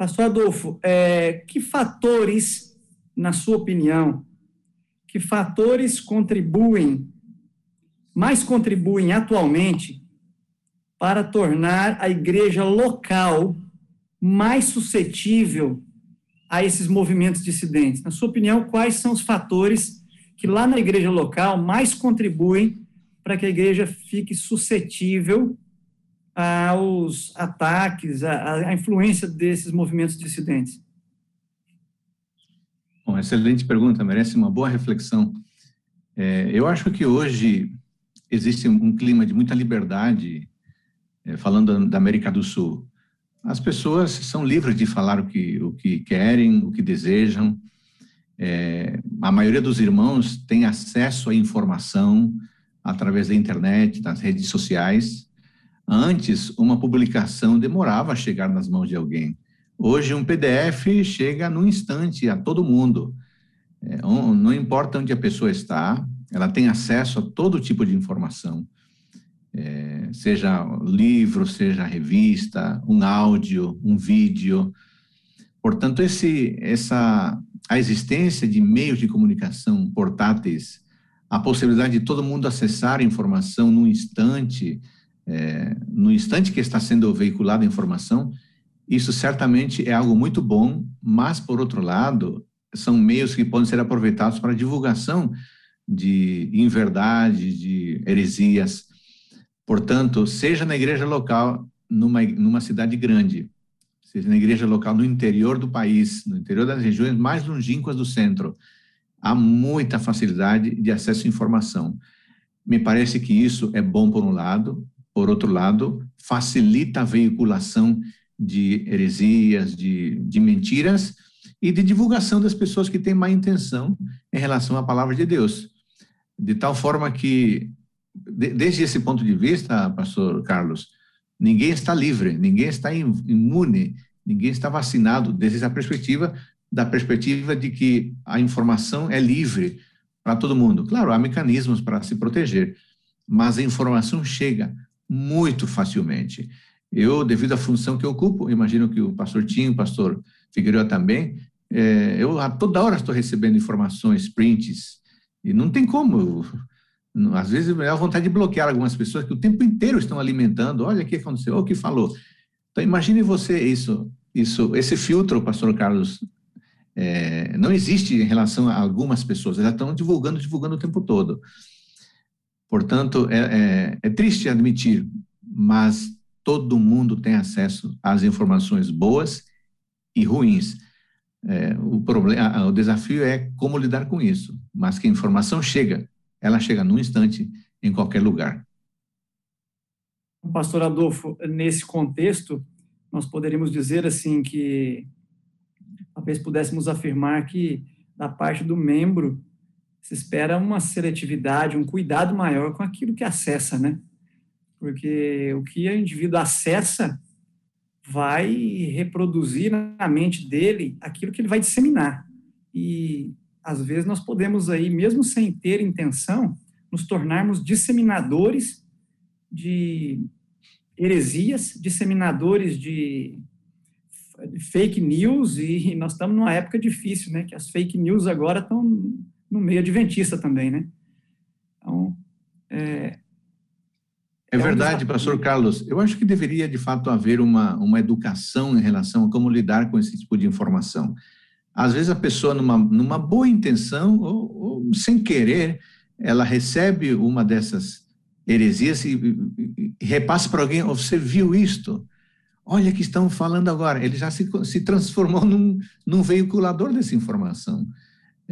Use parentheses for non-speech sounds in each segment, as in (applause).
Pastor Adolfo, é, que fatores, na sua opinião, que fatores contribuem, mais contribuem atualmente para tornar a igreja local mais suscetível a esses movimentos dissidentes? Na sua opinião, quais são os fatores que lá na igreja local mais contribuem para que a igreja fique suscetível aos ataques, à, influência desses movimentos dissidentes? Bom, excelente pergunta, merece uma boa reflexão. É, eu acho que hoje existe um clima de muita liberdade, é, falando da América do Sul. As pessoas são livres de falar o que, o que querem, o que desejam. É, a maioria dos irmãos tem acesso à informação através da internet, das redes sociais. Antes, uma publicação demorava a chegar nas mãos de alguém. Hoje, um PDF chega no instante a todo mundo. É, não importa onde a pessoa está, ela tem acesso a todo tipo de informação, é, seja livro, seja revista, um áudio, um vídeo. Portanto, esse, essa, a existência de meios de comunicação portáteis, a possibilidade de todo mundo acessar a informação no instante, é, no instante que está sendo veiculada a informação, isso certamente é algo muito bom, mas, por outro lado, são meios que podem ser aproveitados para divulgação de inverdades, de heresias. Portanto, seja na igreja local, numa, numa cidade grande, seja na igreja local no interior do país, no interior das regiões mais longínquas do centro, há muita facilidade de acesso à informação. Me parece que isso é bom por um lado, por outro lado, facilita a veiculação de heresias, de, de mentiras e de divulgação das pessoas que têm má intenção em relação à palavra de Deus. De tal forma que, de, desde esse ponto de vista, pastor Carlos, ninguém está livre, ninguém está imune, ninguém está vacinado desde a perspectiva da perspectiva de que a informação é livre para todo mundo. Claro, há mecanismos para se proteger, mas a informação chega muito facilmente. Eu, devido à função que eu ocupo, imagino que o pastor Tinho, o pastor Figueiredo também, é, eu a toda hora estou recebendo informações, prints, e não tem como. às vezes me dá vontade de bloquear algumas pessoas que o tempo inteiro estão alimentando. Olha o que aconteceu, o que falou. Então, imagine você isso, isso, esse filtro, pastor Carlos, é, não existe em relação a algumas pessoas. Elas estão divulgando, divulgando o tempo todo. Portanto, é, é, é triste admitir, mas todo mundo tem acesso às informações boas e ruins. É, o, problema, o desafio é como lidar com isso, mas que a informação chega, ela chega num instante, em qualquer lugar. Pastor Adolfo, nesse contexto, nós poderíamos dizer assim que talvez pudéssemos afirmar que da parte do membro se espera uma seletividade, um cuidado maior com aquilo que acessa, né? porque o que o indivíduo acessa vai reproduzir na mente dele aquilo que ele vai disseminar. E às vezes nós podemos aí, mesmo sem ter intenção, nos tornarmos disseminadores de heresias, disseminadores de fake news, e nós estamos numa época difícil, né, que as fake news agora estão no meio adventista também, né? Então, é, é, é verdade, pastor Carlos. Eu acho que deveria, de fato, haver uma, uma educação em relação a como lidar com esse tipo de informação. Às vezes a pessoa, numa, numa boa intenção, ou, ou sem querer, ela recebe uma dessas heresias e, e, e repassa para alguém, oh, você viu isto? Olha que estão falando agora. Ele já se, se transformou num, num veiculador dessa informação.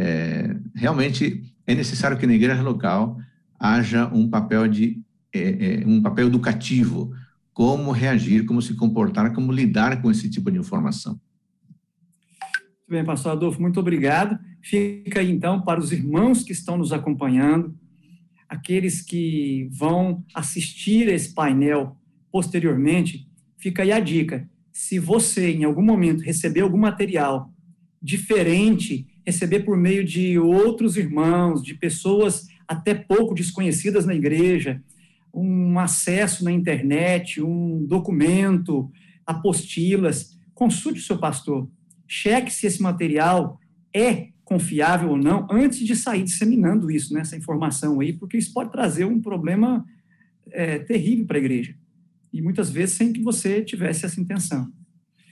É, realmente é necessário que na igreja local haja um papel de é, é, um papel educativo, como reagir, como se comportar, como lidar com esse tipo de informação. Muito bem, pastor Adolfo, muito obrigado. Fica aí, então, para os irmãos que estão nos acompanhando, aqueles que vão assistir esse painel posteriormente, fica aí a dica. Se você, em algum momento, receber algum material diferente, receber por meio de outros irmãos, de pessoas até pouco desconhecidas na igreja, um acesso na internet, um documento, apostilas, consulte o seu pastor. Cheque se esse material é confiável ou não antes de sair disseminando isso, né, essa informação aí, porque isso pode trazer um problema é, terrível para a igreja. E muitas vezes sem que você tivesse essa intenção.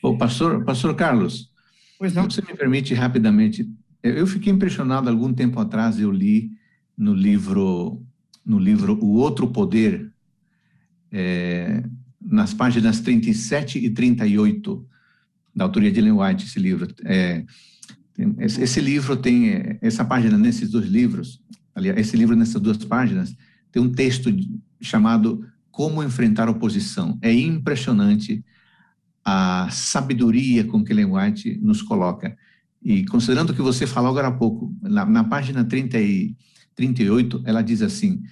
Ô, pastor, pastor Carlos, pois não? se você me permite rapidamente, eu fiquei impressionado algum tempo atrás, eu li no livro, no livro O Outro Poder, é, nas páginas 37 e 38, da autoria de Ellen White, esse livro. É, esse, livro tem, essa página nesses dois livros, aliás, esse livro nessas duas páginas, tem um texto chamado Como Enfrentar a Oposição. É impressionante a sabedoria com que Ellen White nos coloca. E considerando o que você falou agora há pouco, na, na página 30 e 38, ela diz assim: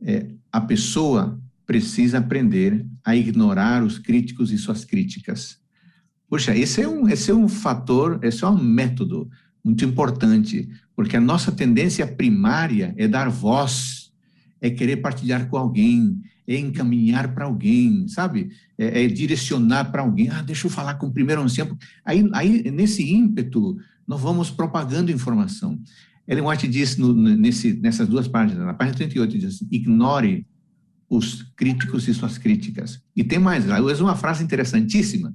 é, a pessoa precisa aprender a ignorar os críticos e suas críticas. Poxa, esse é um, esse é um fator, esse é um método muito importante, porque a nossa tendência primária é dar voz, é querer partilhar com alguém, é encaminhar para alguém, sabe? É, é direcionar para alguém. Ah, deixa eu falar com o primeiro ancião. Aí, aí, nesse ímpeto, nós vamos propagando informação. Ellen White diz no, nesse, nessas duas páginas, na página 38, diz assim, ignore os críticos e suas críticas. E tem mais, ela usa uma frase interessantíssima.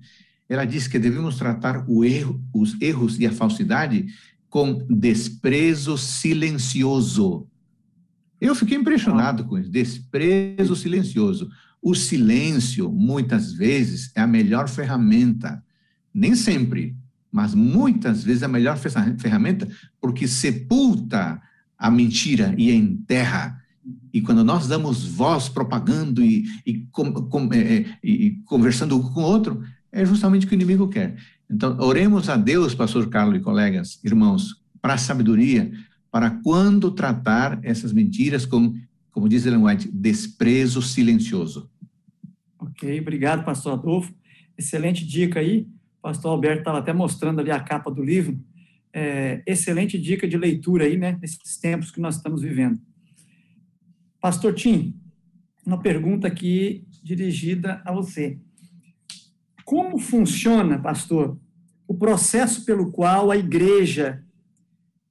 Ela diz que devemos tratar erro, os erros e a falsidade com desprezo silencioso. Eu fiquei impressionado com isso, desprezo silencioso. O silêncio, muitas vezes, é a melhor ferramenta. Nem sempre, mas muitas vezes é a melhor ferramenta porque sepulta a mentira e enterra. E quando nós damos voz propagando e, e, com, com, é, é e conversando com o outro, é justamente o que o inimigo quer. Então, oremos a Deus, pastor Carlos e colegas, irmãos, para a sabedoria, para quando tratar essas mentiras com, como diz Ellen White, desprezo silencioso. Ok, obrigado, pastor Adolfo. Excelente dica aí. Pastor Alberto estava até mostrando ali a capa do livro. É, excelente dica de leitura aí, né, nesses tempos que nós estamos vivendo. Pastor Tim, uma pergunta aqui dirigida a você. Como funciona, pastor, o processo pelo qual a igreja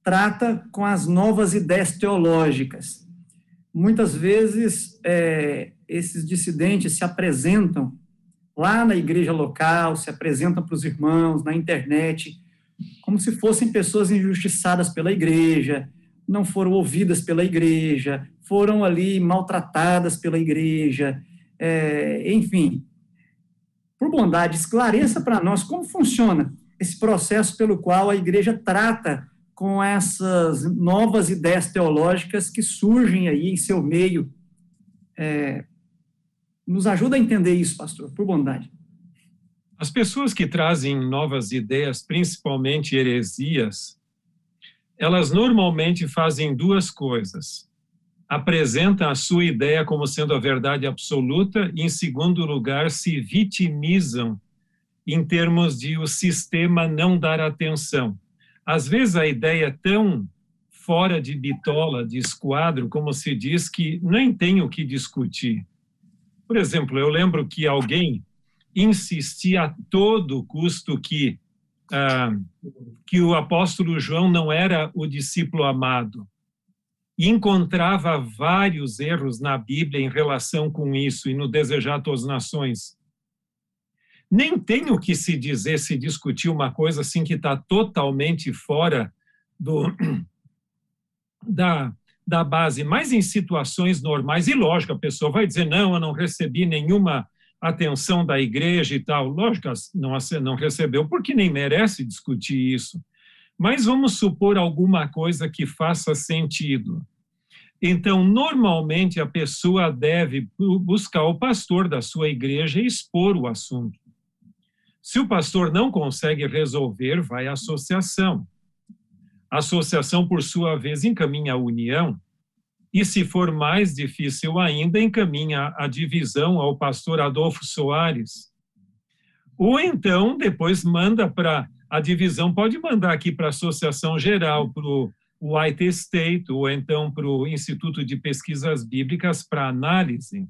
trata com as novas ideias teológicas. Muitas vezes, é, esses dissidentes se apresentam lá na igreja local, se apresentam para os irmãos, na internet, como se fossem pessoas injustiçadas pela igreja, não foram ouvidas pela igreja, foram ali maltratadas pela igreja, é, enfim. Por bondade, esclareça para nós como funciona esse processo pelo qual a igreja trata com essas novas ideias teológicas que surgem aí em seu meio. É, nos ajuda a entender isso, pastor, por bondade. As pessoas que trazem novas ideias, principalmente heresias, elas normalmente fazem duas coisas. Apresentam a sua ideia como sendo a verdade absoluta e, em segundo lugar, se vitimizam em termos de o sistema não dar atenção às vezes a ideia é tão fora de bitola, de esquadro, como se diz, que nem tem o que discutir. Por exemplo, eu lembro que alguém insistia a todo custo que, ah, que o apóstolo João não era o discípulo amado. E encontrava vários erros na Bíblia em relação com isso e no desejar todas as nações nem tem o que se dizer, se discutir uma coisa assim que está totalmente fora do, (clears throat) da, da base, mas em situações normais, e lógico, a pessoa vai dizer, não, eu não recebi nenhuma atenção da igreja e tal. Lógico, não, não recebeu, porque nem merece discutir isso. Mas vamos supor alguma coisa que faça sentido. Então, normalmente, a pessoa deve buscar o pastor da sua igreja e expor o assunto. Se o pastor não consegue resolver, vai à associação. A associação, por sua vez, encaminha a união, e se for mais difícil ainda, encaminha a divisão ao pastor Adolfo Soares. Ou então, depois manda para. A divisão pode mandar aqui para a Associação Geral, para o White State, ou então para o Instituto de Pesquisas Bíblicas para análise.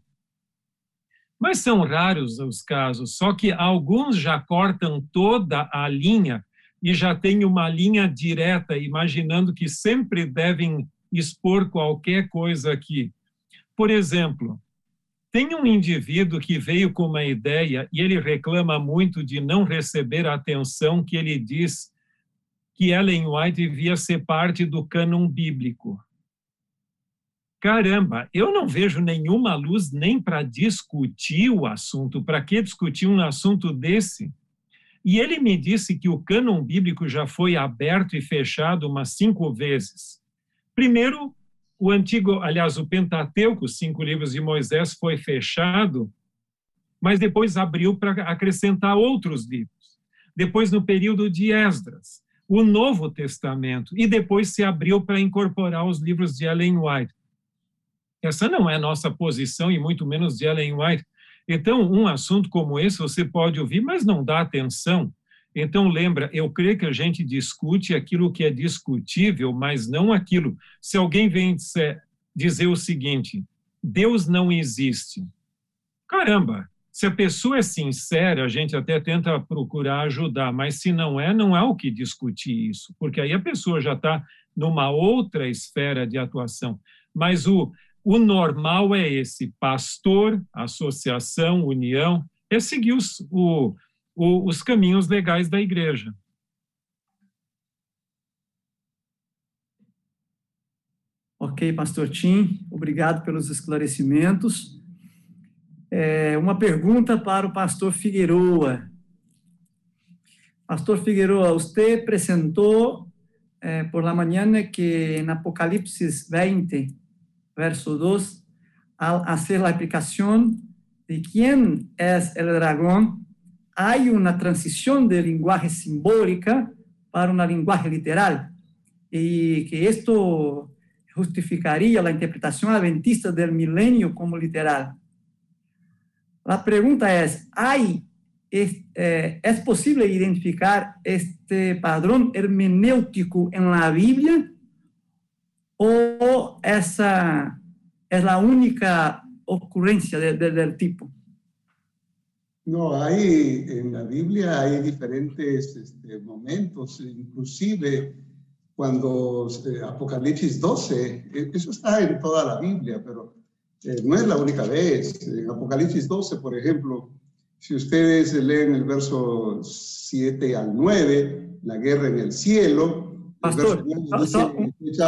Mas são raros os casos, só que alguns já cortam toda a linha e já têm uma linha direta, imaginando que sempre devem expor qualquer coisa aqui. Por exemplo, tem um indivíduo que veio com uma ideia e ele reclama muito de não receber a atenção que ele diz que Ellen White devia ser parte do cânon bíblico. Caramba, eu não vejo nenhuma luz nem para discutir o assunto. Para que discutir um assunto desse? E ele me disse que o cânon bíblico já foi aberto e fechado umas cinco vezes. Primeiro, o antigo, aliás, o Pentateuco, os cinco livros de Moisés, foi fechado, mas depois abriu para acrescentar outros livros. Depois, no período de Esdras, o Novo Testamento, e depois se abriu para incorporar os livros de Ellen White. Essa não é nossa posição, e muito menos de Ellen White. Então, um assunto como esse você pode ouvir, mas não dá atenção. Então, lembra, eu creio que a gente discute aquilo que é discutível, mas não aquilo. Se alguém vem dizer, dizer o seguinte: Deus não existe. Caramba, se a pessoa é sincera, a gente até tenta procurar ajudar, mas se não é, não há o que discutir isso, porque aí a pessoa já está numa outra esfera de atuação. Mas o, o normal é esse: pastor, associação, união, é seguir os, o, o, os caminhos legais da igreja. Ok, pastor Tim, obrigado pelos esclarecimentos. É, uma pergunta para o pastor Figueroa. Pastor Figueroa, você apresentou eh, por la mañana que en Apocalipsis 20, verso 2, al hacer la aplicación de quién es el dragón, hay una transición de lenguaje simbólica para una lenguaje literal y que esto justificaría la interpretación adventista del milenio como literal. La pregunta es, ¿hay, es, eh, ¿es posible identificar este padrón hermenéutico en la Biblia? O esa es la única ocurrencia de, de, del tipo? No, hay en la Biblia hay diferentes este, momentos, inclusive cuando eh, Apocalipsis 12, e, eso está en toda la Biblia, pero eh, no es la única vez. En Apocalipsis 12, por ejemplo, si ustedes leen el verso 7 al 9, la guerra en el cielo. Pastor, el dice,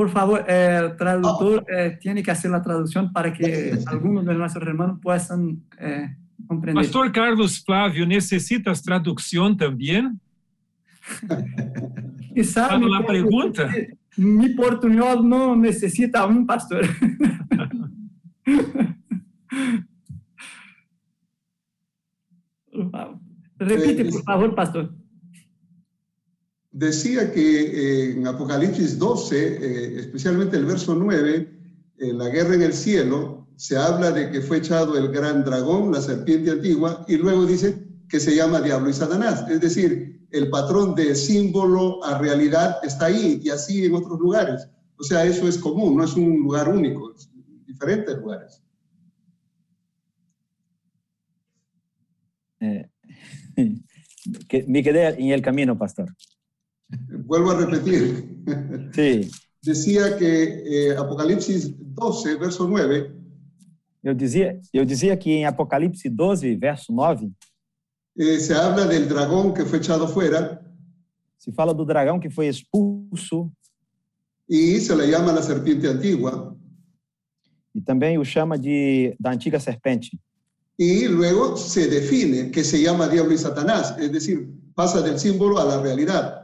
por favor, el traductor eh, tiene que hacer la traducción para que (laughs) algunos de nuestros hermanos puedan eh, comprender. Pastor Carlos Flávio, necessitas tradução também? (laughs) Quizá Para (laughs) a pergunta? Mi portunhol não necessita um pastor. Repite, por favor, pastor. Decía que eh, en Apocalipsis 12, eh, especialmente el verso 9, en la guerra en el cielo, se habla de que fue echado el gran dragón, la serpiente antigua, y luego dice que se llama diablo y Satanás. Es decir, el patrón de símbolo a realidad está ahí y así en otros lugares. O sea, eso es común, no es un lugar único, es diferentes lugares. Eh, (laughs) me quedé en el camino, pastor. Vuelvo a repetir. Sí. (laughs) Decía que eh, Apocalipsis 12, verso 9. Eu dizia, eu dizia que em Apocalipse 12, verso 9, eh, se habla del dragón que fue echado fuera se fala do dragão que foi expulso y se le llama la serpiente antigua. e também o chama de da antiga serpente. Y luego se define que se llama diablo y Satanás, es decir, pasa del símbolo a la realidad.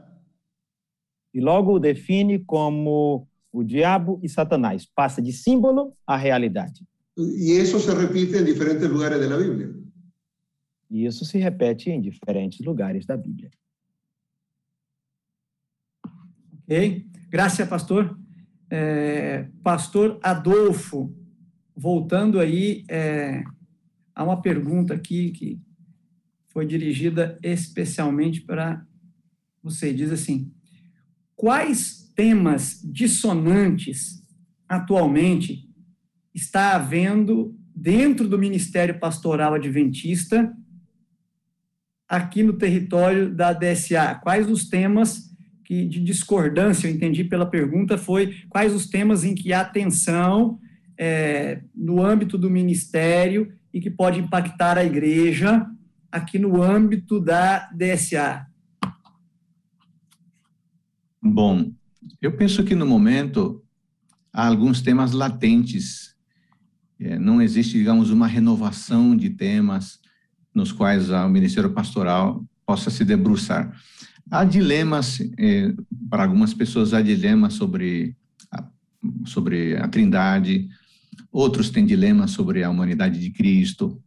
E logo o define como o diabo e Satanás. Passa de símbolo à realidade. Y eso se repite en diferentes lugares de la Biblia. E isso se repete em diferentes lugares da Bíblia. Ok, graças, pastor. É, pastor Adolfo, voltando aí é, a uma pergunta aqui que foi dirigida especialmente para você. Diz assim: quais temas dissonantes atualmente está havendo dentro do Ministério Pastoral Adventista, aqui no território da DSA? Quais os temas que, de discordância, eu entendi pela pergunta, foi quais os temas em que há tensão é, no âmbito do ministério e que pode impactar a igreja aqui no âmbito da DSA? Bom, eu penso que no momento há alguns temas latentes. É, não existe, digamos, uma renovação de temas nos quais o Ministério Pastoral possa se debruçar. Há dilemas, eh, para algumas pessoas, há dilemas sobre a, sobre a Trindade, outros têm dilemas sobre a humanidade de Cristo,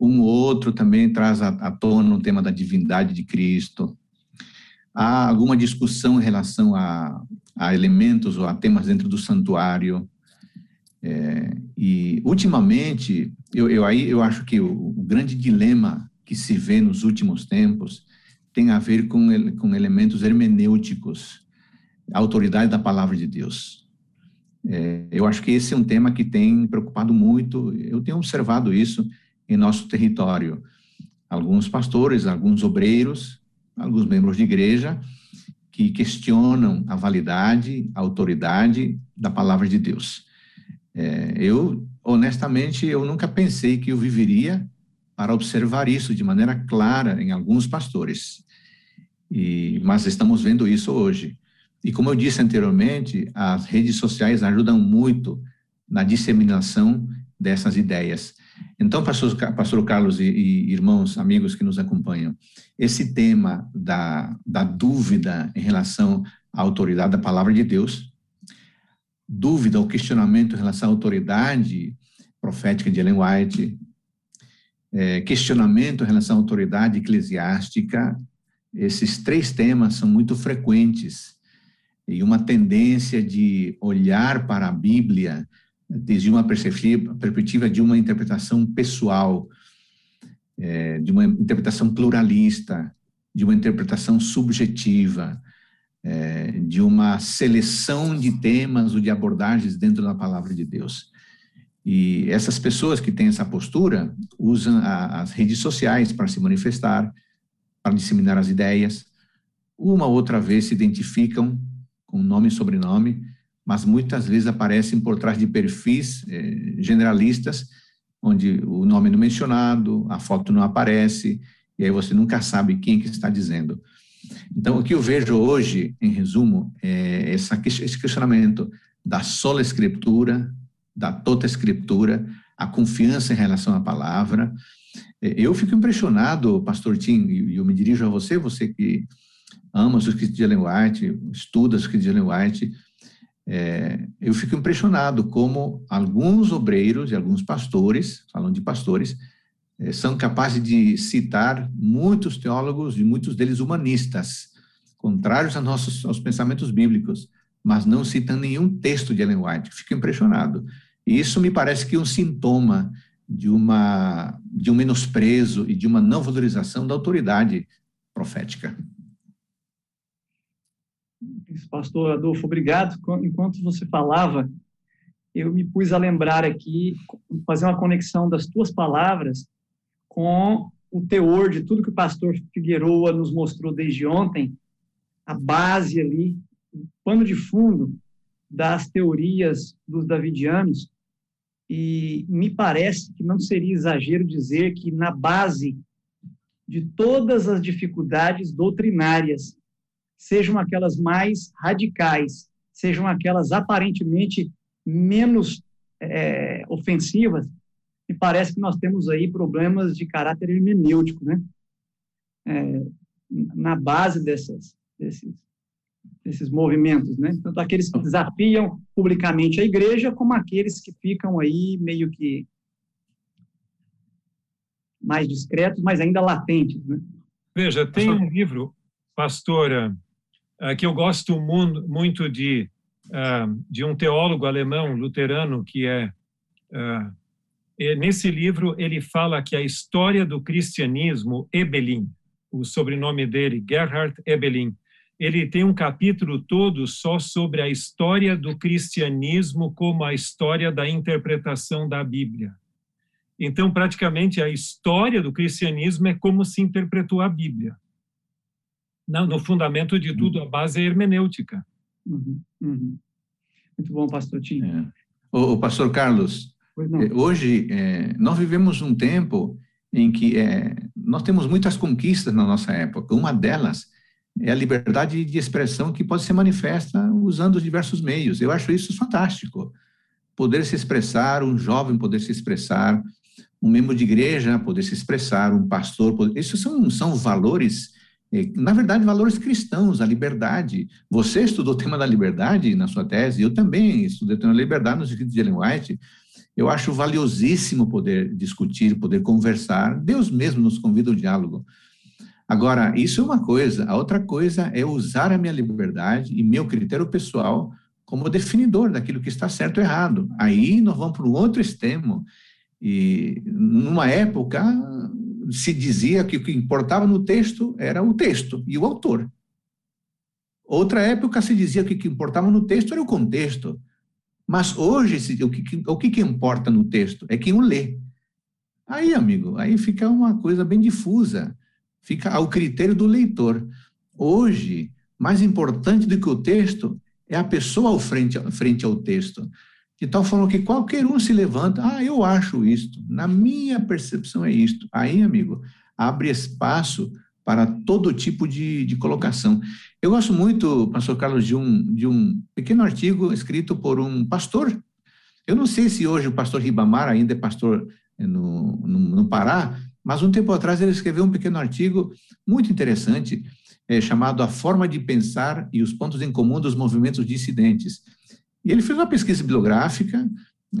um ou outro também traz à, à tona o tema da divindade de Cristo. Há alguma discussão em relação a, a elementos ou a temas dentro do santuário. É, e, ultimamente, eu, eu, aí eu acho que o, o grande dilema que se vê nos últimos tempos tem a ver com, com elementos hermenêuticos, a autoridade da palavra de Deus. É, eu acho que esse é um tema que tem preocupado muito, eu tenho observado isso em nosso território. Alguns pastores, alguns obreiros, alguns membros de igreja que questionam a validade, a autoridade da palavra de Deus. É, eu, honestamente, eu nunca pensei que eu viveria para observar isso de maneira clara em alguns pastores. E, mas estamos vendo isso hoje. E como eu disse anteriormente, as redes sociais ajudam muito na disseminação dessas ideias. Então, pastor, pastor Carlos e, e, irmãos, amigos que nos acompanham, esse tema da, da dúvida em relação à autoridade da palavra de Deus, dúvida ou questionamento em relação à autoridade profética de Ellen White, é, questionamento em relação à autoridade eclesiástica esses três temas são muito frequentes e uma tendência de olhar para a Bíblia desde uma perspectiva de uma interpretação pessoal, é, de uma interpretação pluralista, de uma interpretação subjetiva, é, de uma seleção de temas ou de abordagens dentro da palavra de Deus. E essas pessoas que têm essa postura usam as redes sociais para se manifestar, para disseminar as ideias. Uma outra vez se identificam com nome e sobrenome, mas muitas vezes aparecem por trás de perfis eh, generalistas, onde o nome não é mencionado, a foto não aparece, e aí você nunca sabe quem que está dizendo. Então, o que eu vejo hoje, em resumo, é essa, esse questionamento da sola escritura, da tota escritura, a confiança em relação à palavra, é, eu fico impressionado, pastor Tim, e eu me dirijo a você, você que ama os escritos de Ellen White, estuda os escritos de Ellen White, é, eu fico impressionado como alguns obreiros e alguns pastores, falando de pastores, é, são capazes de citar muitos teólogos e muitos deles humanistas, contrários aos nossos aos pensamentos bíblicos, mas não citam nenhum texto de Ellen White. Fico impressionado. E isso me parece que é um sintoma de, uma, de um menosprezo e de uma não valorização da autoridade profética. Pastor Adolfo, obrigado. Enquanto você falava, eu me pus a lembrar aqui, fazer uma conexão das tuas palavras com o teor de tudo que o pastor Figueroa nos mostrou desde ontem, a base ali, o pano de fundo das teorias dos davidianos, e me parece que não seria exagero dizer que na base de todas as dificuldades doutrinárias, sejam aquelas mais radicais, sejam aquelas aparentemente menos é, ofensivas, me parece que nós temos aí problemas de caráter hermenêutico, né? É, na base dessas, desses, desses movimentos, né? Tanto aqueles que desafiam publicamente a igreja, como aqueles que ficam aí meio que mais discretos, mas ainda latentes, né? Veja, tem um livro, pastora, que eu gosto muito de eh, de um teólogo alemão luterano que é eh, nesse livro ele fala que a história do cristianismo Ebelin, o sobrenome dele Gerhard Ebelin, ele tem um capítulo todo só sobre a história do cristianismo como a história da interpretação da Bíblia. Então, praticamente, a história do cristianismo é como se interpretou a Bíblia. No, fundamento de tudo, a base é hermenêutica. Uhum, uhum. Muito bom, pastor Tim. É. O, o, pastor Carlos, é, hoje é, nós vivemos um tempo em que é, nós temos muitas conquistas na nossa época. Uma delas é a liberdade de expressão que pode ser manifesta usando diversos meios. Eu acho isso fantástico. Poder se expressar, um jovem poder se expressar, um membro de igreja poder se expressar, um pastor, poder... isso são, são valores, na verdade, valores cristãos, a liberdade. Você estudou o tema da liberdade na sua tese, eu também estudei o tema da liberdade nos escritos de Ellen White. Eu acho valiosíssimo poder discutir, poder conversar. Deus mesmo nos convida ao diálogo. Agora, isso é uma coisa. A outra coisa é usar a minha liberdade e meu critério pessoal como definidor daquilo que está certo ou errado. Aí nós vamos para um outro extremo e numa época se dizia que o que importava no texto era o texto e o autor. Outra época se dizia que o que importava no texto era o contexto. Mas hoje o que, o que importa no texto é quem o lê. Aí, amigo, aí fica uma coisa bem difusa. Fica ao critério do leitor. Hoje, mais importante do que o texto é a pessoa frente, frente ao texto de tal forma que qualquer um se levanta, ah, eu acho isto, na minha percepção é isto. Aí, amigo, abre espaço para todo tipo de, de colocação. Eu gosto muito, pastor Carlos, de um, de um pequeno artigo escrito por um pastor. Eu não sei se hoje o pastor Ribamar ainda é pastor eh, no, no, no Pará, mas um tempo atrás ele escreveu um pequeno artigo muito interessante, é, chamado A Forma de Pensar e os Pontos em Comum dos Movimentos Dissidentes. E ele fez uma pesquisa bibliográfica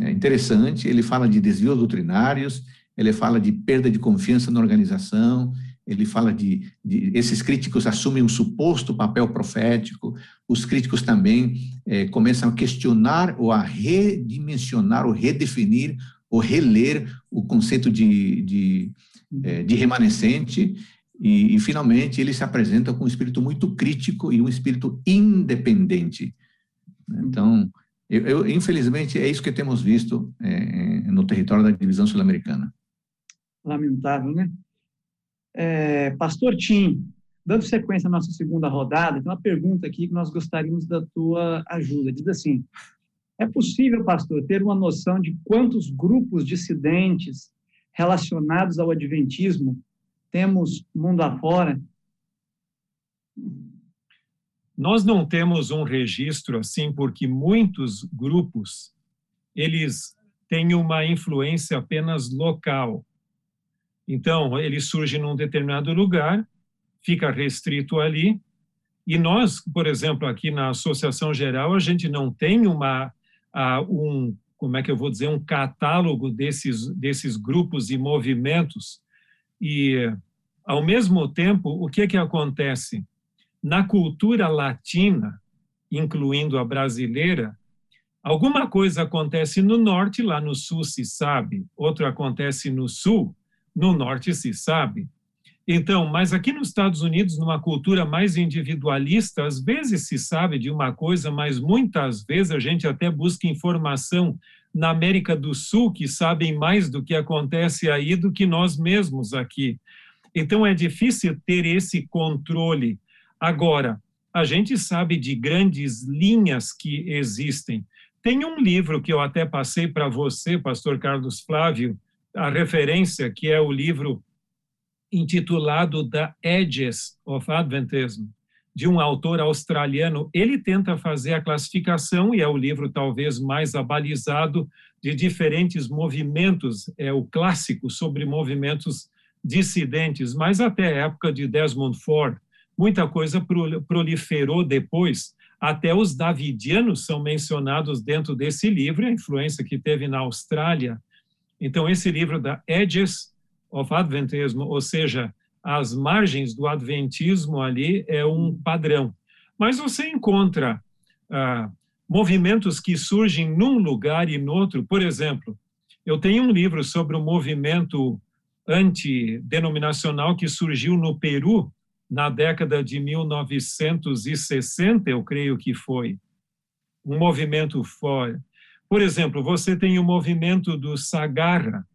é, interessante, ele fala de desvios doutrinários, ele fala de perda de confiança na organização, ele fala de, de esses críticos assumem um suposto papel profético, os críticos também é, começam a questionar ou a redimensionar ou redefinir ou reler o conceito de, de, é, de remanescente, e, e, finalmente ele se apresenta com um espírito muito crítico e um espírito independente. Né? Então, eu, eu, infelizmente, é isso que temos visto é, no território da divisão sul-americana. Lamentável, né? É, Pastor Tim, dando sequência à nossa segunda rodada, tem uma pergunta aqui que nós gostaríamos da tua ajuda. Diz assim: é possível, pastor, ter uma noção de quantos grupos dissidentes relacionados ao adventismo temos mundo afora? Nós não temos um registro assim porque muitos grupos eles têm uma influência apenas local. Então, ele surge num determinado lugar, fica restrito ali, e nós, por exemplo, aqui na Associação Geral, a gente não tem uma um como é que eu vou dizer um catálogo desses desses grupos e movimentos e ao mesmo tempo o que que acontece na cultura latina, incluindo a brasileira, alguma coisa acontece no norte, lá no sul se sabe, outra acontece no sul, no norte se sabe. Então, mas aqui nos Estados Unidos, numa cultura mais individualista, às vezes se sabe de uma coisa, mas muitas vezes a gente até busca informação na América do Sul que sabem mais do que acontece aí do que nós mesmos aqui. Então é difícil ter esse controle Agora, a gente sabe de grandes linhas que existem. Tem um livro que eu até passei para você, pastor Carlos Flávio, a referência, que é o livro intitulado The Edges of Adventism, de um autor australiano. Ele tenta fazer a classificação, e é o livro talvez mais abalizado, de diferentes movimentos, é o clássico sobre movimentos dissidentes, mas até a época de Desmond Ford, muita coisa proliferou depois. Até os davidianos são mencionados dentro desse livro, a influência que teve na Austrália. Então, esse livro da Edges of Adventism, ou seja, as margens do adventismo ali, é um padrão. Mas você encontra ah, movimentos que surgem num lugar e no outro. Por exemplo, eu tenho um livro sobre o movimento antidenominacional que surgiu no Peru na década de 1960, eu creio que foi, um movimento fora. Por exemplo, você tem o movimento do Sagarra,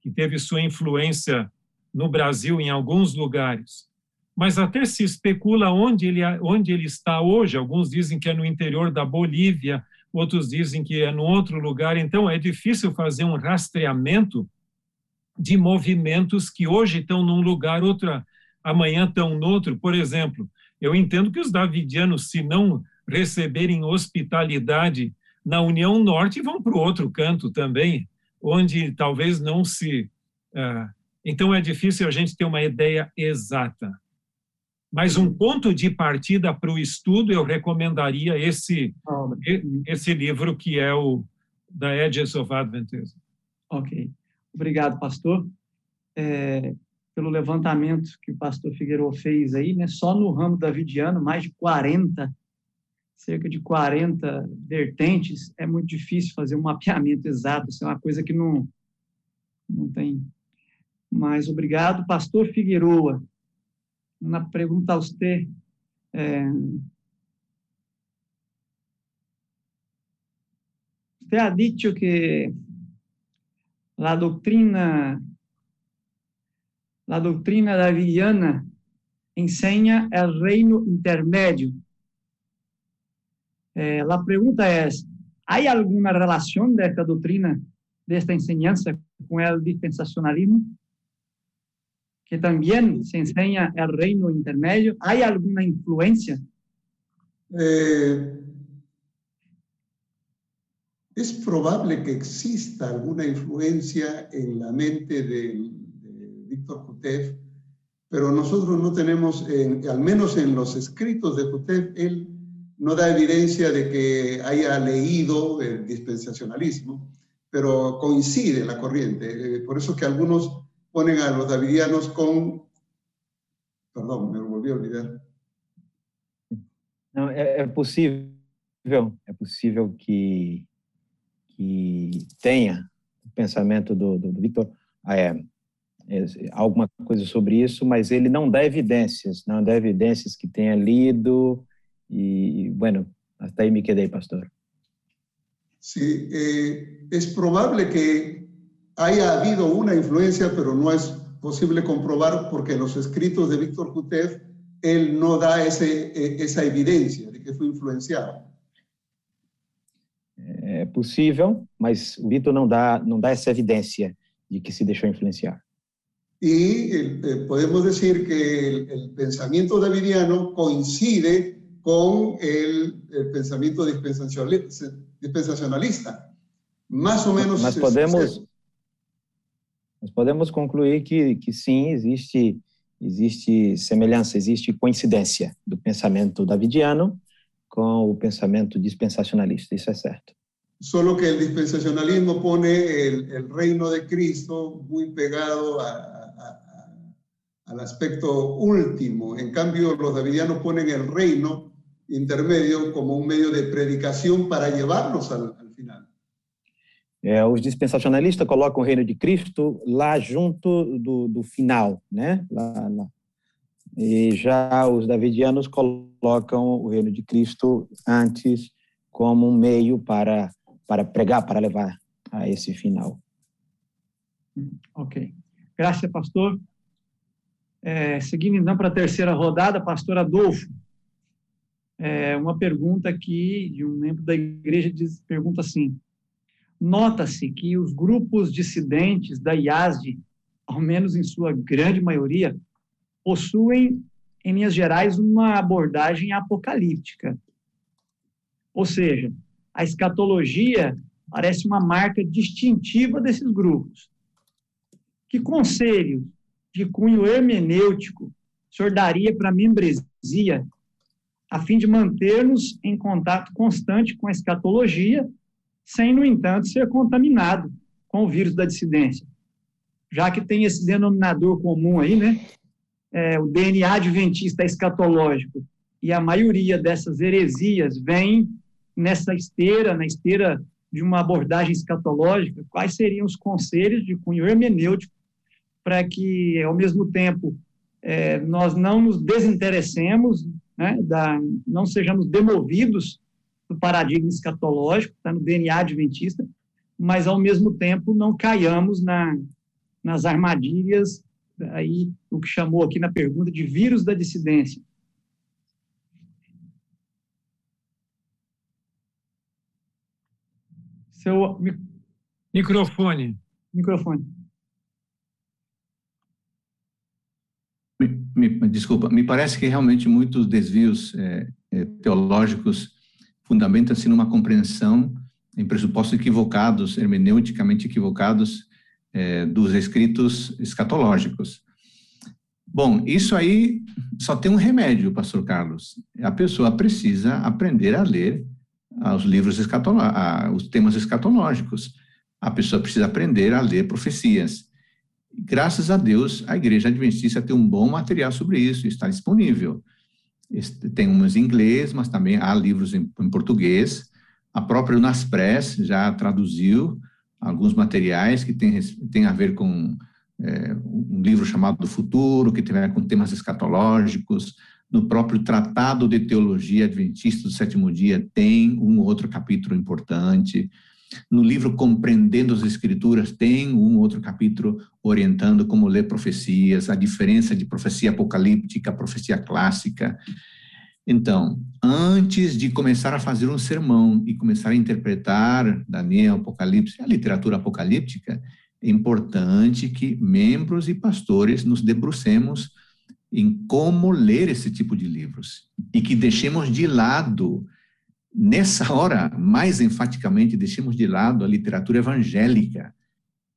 que teve sua influência no Brasil em alguns lugares. Mas até se especula onde ele, onde ele está hoje. Alguns dizem que é no interior da Bolívia, outros dizem que é no outro lugar. Então, é difícil fazer um rastreamento de movimentos que hoje estão num lugar, outra amanhã estão no outro. Por exemplo, eu entendo que os davidianos, se não receberem hospitalidade na União Norte, vão para o outro canto também, onde talvez não se. Uh, então é difícil a gente ter uma ideia exata. Mas um ponto de partida para o estudo, eu recomendaria esse, esse livro que é o da Edges of Adventism. Ok. Obrigado, pastor. É, pelo levantamento que o pastor Figueiredo fez aí, né? Só no ramo davidiano, mais de 40 cerca de 40 vertentes, é muito difícil fazer um mapeamento exato, isso é uma coisa que não, não tem. Mas obrigado, pastor Figueroa. Uma pergunta a você. É, Você ha dicho que a doutrina a doutrina davidiana ensina o reino intermédio Eh, la pregunta es, ¿hay alguna relación de esta doctrina, de esta enseñanza con el dispensacionalismo? Que también se enseña el reino intermedio. ¿Hay alguna influencia? Eh, es probable que exista alguna influencia en la mente de, Víctor Kutev, pero nosotros no tenemos, al menos en los escritos de Kutev, él no da evidencia de que haya leído el dispensacionalismo, pero coincide la corriente. Eh, por eso que algunos ponen a los davidianos con... Perdón, me volví a olvidar. Não, é, é possível, é possível que, que tenha o pensamento do, do, do é, alguma coisa sobre isso, mas ele não dá evidências, não dá evidências que tenha lido Y bueno, hasta ahí me quedé, pastor. Sí, eh, es probable que haya habido una influencia, pero no es posible comprobar porque en los escritos de Víctor él no da ese, eh, esa evidencia de que fue influenciado. É possível, mas o Vitor não dá, não dá essa evidência de que se deixou influenciar. Y eh, podemos decir que el, el pensamiento davidiano coincide con el, el pensamiento dispensacionalista. Más ou menos. Mas podemos, nós podemos concluir que, que sim, existe, existe semelhança, existe coincidência do pensamento davidiano com o pensamento dispensacionalista, isso é certo. Solo que el dispensacionalismo pone el, el reino de Cristo muy pegado a, al aspecto último. En cambio, los davidianos ponen el reino intermedio como um meio de predicação para llevarnos al, al final. É, os dispensacionalistas colocam o reino de Cristo lá junto do, do final, né? Lá, lá. E já os davidianos colocam o reino de Cristo antes como um meio para para pregar, para levar a esse final. Ok. Graças, pastor. É, seguindo então para a terceira rodada, pastor Adolfo é, uma pergunta aqui de um membro da igreja diz, pergunta assim: nota-se que os grupos dissidentes da IASD, ao menos em sua grande maioria, possuem, em linhas gerais, uma abordagem apocalíptica. Ou seja, a escatologia parece uma marca distintiva desses grupos. Que conselho de cunho hermenêutico o senhor daria para a membresia a fim de manter-nos em contato constante com a escatologia, sem, no entanto, ser contaminado com o vírus da dissidência. Já que tem esse denominador comum aí, né? É, o DNA adventista escatológico, e a maioria dessas heresias vem nessa esteira, na esteira de uma abordagem escatológica, quais seriam os conselhos de cunho hermenêutico para que, ao mesmo tempo, é, nós não nos desinteressemos né, da, não sejamos demovidos do paradigma escatológico, está no DNA adventista, mas ao mesmo tempo não caiamos na, nas armadilhas, aí o que chamou aqui na pergunta de vírus da dissidência. Seu microfone. Microfone. Me, me, desculpa, me parece que realmente muitos desvios é, é, teológicos fundamentam-se numa compreensão em pressupostos equivocados, hermeneuticamente equivocados, é, dos escritos escatológicos. Bom, isso aí só tem um remédio, pastor Carlos. A pessoa precisa aprender a ler os livros escatológicos, os temas escatológicos. A pessoa precisa aprender a ler profecias. Graças a Deus, a Igreja Adventista tem um bom material sobre isso, está disponível. Tem uns em inglês, mas também há livros em, em português. A própria Unaspress já traduziu alguns materiais que têm tem a ver com é, um livro chamado Do Futuro, que tem a ver com temas escatológicos. No próprio Tratado de Teologia Adventista do Sétimo Dia tem um outro capítulo importante. No livro Compreendendo as Escrituras tem um outro capítulo orientando como ler profecias, a diferença de profecia apocalíptica, profecia clássica. Então, antes de começar a fazer um sermão e começar a interpretar Daniel, Apocalipse, a literatura apocalíptica, é importante que membros e pastores nos debrucemos em como ler esse tipo de livros e que deixemos de lado, nessa hora, mais enfaticamente, deixemos de lado a literatura evangélica,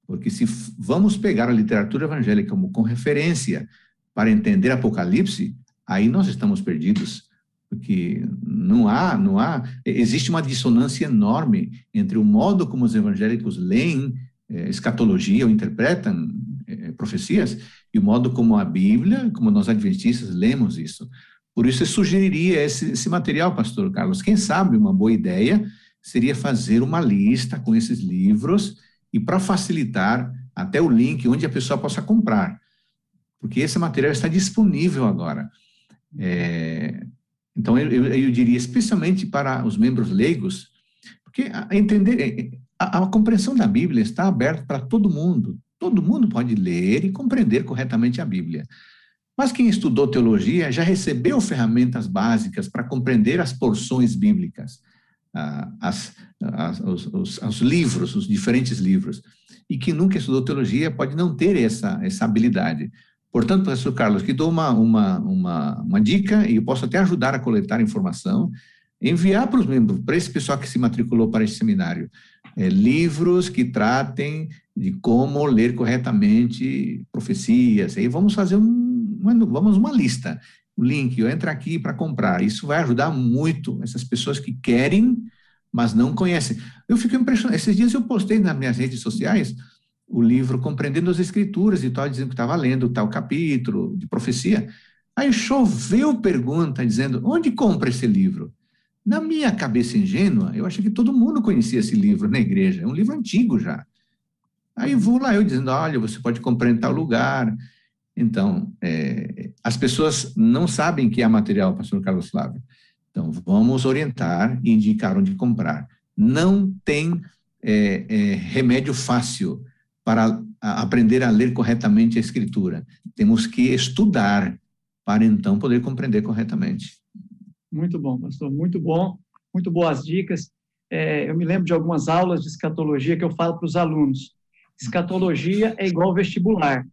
porque se vamos pegar a literatura evangélica como com referência para entender Apocalipse, aí nós estamos perdidos porque não há, não há, existe uma dissonância enorme entre o modo como os evangélicos leem é, escatologia ou interpretam é, profecias e o modo como a Bíblia, como nós adventistas lemos isso. Por isso eu sugeriria esse, esse material, pastor Carlos. Quem sabe uma boa ideia seria fazer uma lista com esses livros e para facilitar até o link onde a pessoa possa comprar, porque esse material está disponível agora. É, então, eu, eu, eu, diria, especialmente para os membros leigos, porque entender, a, a compreensão da Bíblia está aberta para todo mundo. Todo mundo pode ler e compreender corretamente a Bíblia. Mas quem estudou teologia já recebeu ferramentas básicas para compreender as porções bíblicas, as, as, os, os, os, livros, os diferentes livros. E quem nunca estudou teologia pode não ter essa, essa habilidade. Portanto, professor Carlos, que dou uma, uma, uma, uma dica e eu posso até ajudar a coletar informação, enviar para os membros, para esse pessoal que se matriculou para esse seminário, é, livros que tratem de como ler corretamente profecias. Aí vamos fazer um, uma, vamos uma lista, o link, eu entro aqui para comprar. Isso vai ajudar muito essas pessoas que querem, mas não conhecem. Eu fico impressionado. Esses dias eu postei nas minhas redes sociais o livro Compreendendo as Escrituras e tal, dizendo que estava lendo tal capítulo de profecia. Aí choveu pergunta dizendo: onde compra esse livro? Na minha cabeça ingênua, eu achei que todo mundo conhecia esse livro na igreja. É um livro antigo já. Aí vou lá eu dizendo: olha, você pode comprar em tal lugar. Então, é, as pessoas não sabem que é material, pastor Carlos Flávio. Então, vamos orientar e indicar onde comprar. Não tem é, é, remédio fácil para aprender a ler corretamente a escritura. Temos que estudar para então poder compreender corretamente. Muito bom, pastor, muito bom, muito boas dicas. É, eu me lembro de algumas aulas de escatologia que eu falo para os alunos. Escatologia é igual vestibular.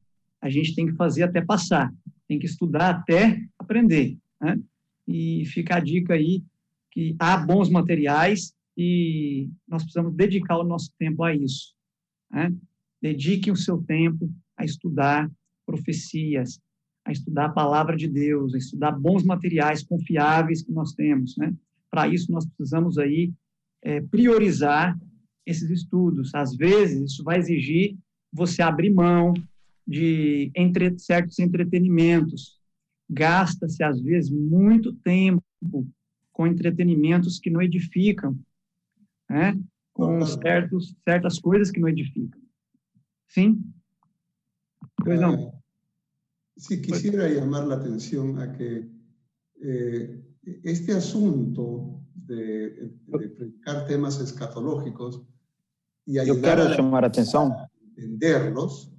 A gente tem que fazer até passar, tem que estudar até aprender. Né? E fica a dica aí que há bons materiais e nós precisamos dedicar o nosso tempo a isso. Né? Dedique o seu tempo a estudar profecias, a estudar a palavra de Deus, a estudar bons materiais confiáveis que nós temos, né? Para isso, nós precisamos aí é, priorizar esses estudos. Às vezes, isso vai exigir você abrir mão de entre, certos entretenimentos. Gasta-se, às vezes, muito tempo com entretenimentos que não edificam, né? com certos, certas coisas que não edificam. ¿Sí? Pues no. Sí, quisiera llamar la atención a que eh, este asunto de, de, predicar temas escatológicos y ayudar Yo quiero llamar a atención. a entenderlos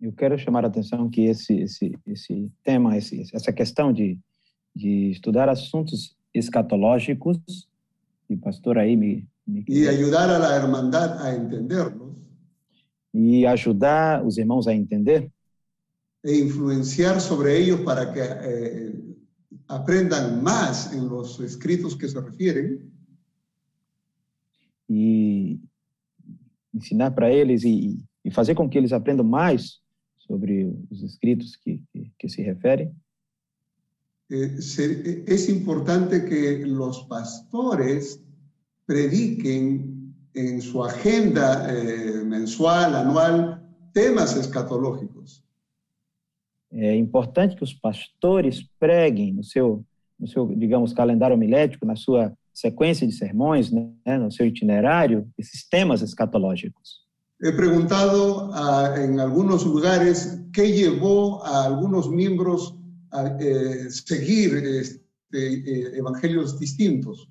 eu quero chamar a atenção que esse esse esse tema, esse, essa questão de de estudar assuntos escatológicos, e pastor aí me, me y ayudar a la hermandad a entenderlos. E ajudar os irmãos a entender. E influenciar sobre ellos para que eh, aprendan más en los escritos que se refieren. E ensinar para eles e, e fazer com que eles aprendam mais sobre os escritos que, que, que se referem. Es importante que los pastores prediquen en su agenda eh, mensual, anual, temas escatológicos. É importante que os pastores preguem no seu, no seu, digamos, calendário homilético, na sua sequência de sermões, né, no seu itinerário, esses temas escatológicos. He preguntado a- en algunos lugares qué llevó a algunos miembros a eh, seguir este, eh, evangelios distintos.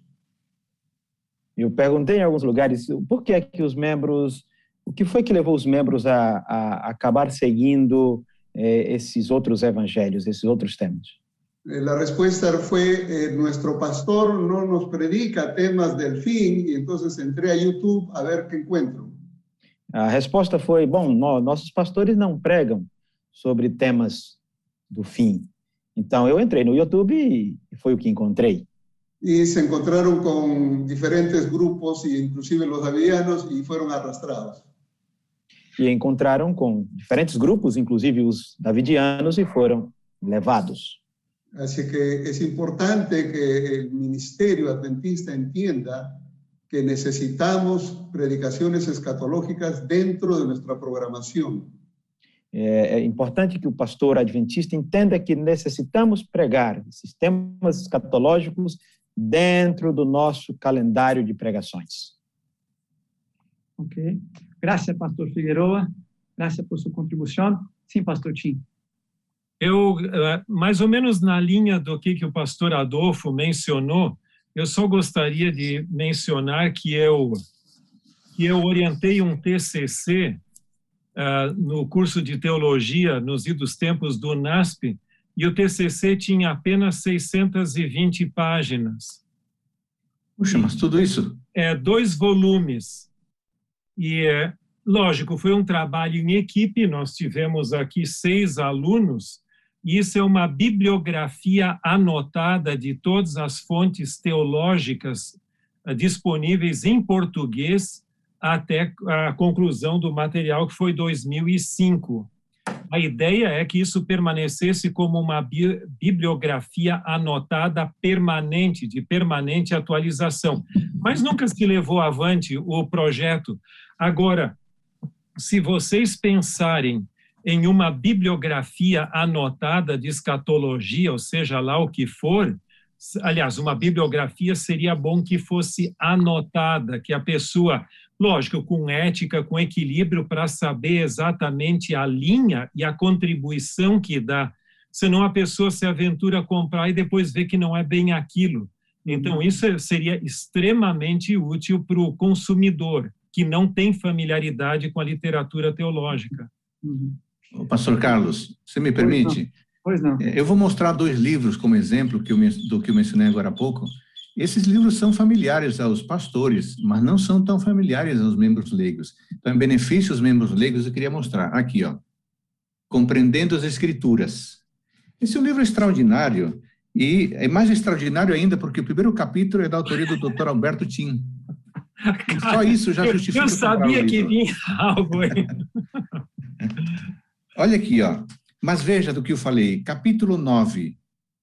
Eu perguntei em alguns lugares por que é que os membros, o que foi que levou os membros a, a acabar seguindo eh, esses outros evangelhos, esses outros temas. Eh, La respuesta fue, eh, nuestro pastor no nos predica temas del fin, y entonces entré a YouTube a ver qué encuentro. A resposta foi: bom, nossos pastores não pregam sobre temas do fim. Então eu entrei no YouTube e e foi o que encontrei. Y se encontraron con diferentes grupos, e inclusive los davidianos, y fueron arrastrados. E encontraram com diferentes grupos, inclusive os davidianos, e foram levados. Así que es importante que el ministerio adventista entienda que necesitamos predicaciones escatológicas dentro de nuestra programación. É, é importante que o pastor adventista entenda que necessitamos pregar esses temas escatológicos dentro do nosso calendário de pregações. Ok. Gracias, pastor Figueroa. Gracias por sua contribuição. Sim, pastor Tim. Eu, eh, mais ou menos na linha do que, que o pastor Adolfo mencionou, eu só gostaria de mencionar que eu, que eu orientei um TCC ah, no curso de teologia nos idos tempos do NASP, e o TCC tinha apenas 620 páginas. Puxa, mas tudo isso? é, dois volumes. E, é, lógico, foi um trabalho em equipe, nós tivemos aqui seis alunos, isso é uma bibliografia anotada de todas as fontes teológicas eh, disponíveis em português até a conclusão do material, que foi 2005. A ideia é que isso permanecesse como uma bi- bibliografia anotada permanente, de permanente atualização mas nunca se levou avante o projeto. Agora, se vocês pensarem em uma bibliografia anotada de escatologia, ou seja lá o que for, aliás, uma bibliografia seria bom que fosse anotada, que a pessoa, lógico, com ética, com equilíbrio, para saber exatamente a linha e a contribuição que dá. Senão a pessoa se aventura a comprar e depois vê que não é bem aquilo. Então, isso seria extremamente útil para o consumidor, que não tem familiaridade com a literatura teológica. Uhum. Ô, Pastor Carlos, você me permite? Pois não. É, Eu vou mostrar dois livros como exemplo que eu, do que eu mencionei agora há pouco. Esses livros são familiares aos pastores, mas não são tão familiares aos membros leigos. Então, em benefício aos membros leigos, eu queria mostrar. Aqui, ó. Compreendendo as Escrituras. Esse é um livro extraordinário e é mais extraordinário ainda porque o primeiro capítulo é da autoria do Dr. Alberto Tim. (laughs) Só isso já Eu, justifica eu o sabia que vinha algo aí. (laughs) Olha aqui, ó. Mas veja do que eu falei. Capítulo 9,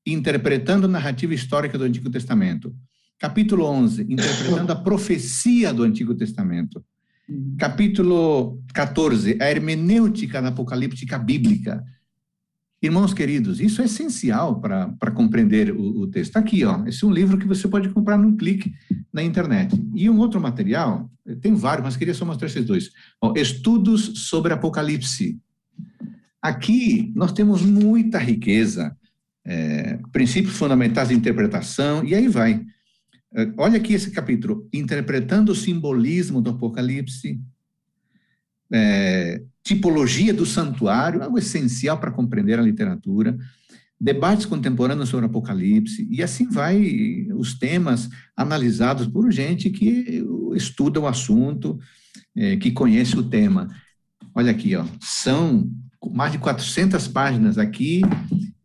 interpretando a narrativa histórica do Antigo Testamento. Capítulo 11, interpretando a profecia do Antigo Testamento. Uhum. Capítulo 14, a hermenêutica da apocalíptica bíblica. Irmãos queridos, isso é essencial para compreender o, o texto. Tá Aqui, ó, esse é um livro que você pode comprar num clique na internet. E um outro material, tem vários, mas queria só mostrar esses dois. Ó, Estudos sobre Apocalipse. Aqui nós temos muita riqueza, é, princípios fundamentais de interpretação, e aí vai. É, Olha aqui esse capítulo, interpretando o simbolismo do Apocalipse. é, tipologia do santuário, algo essencial para compreender a literatura, debates contemporâneos sobre Apocalipse, e assim vai os temas analisados por gente que estuda o assunto, é, que conhece o tema. Olha aqui, ó, são mais de 400 páginas aqui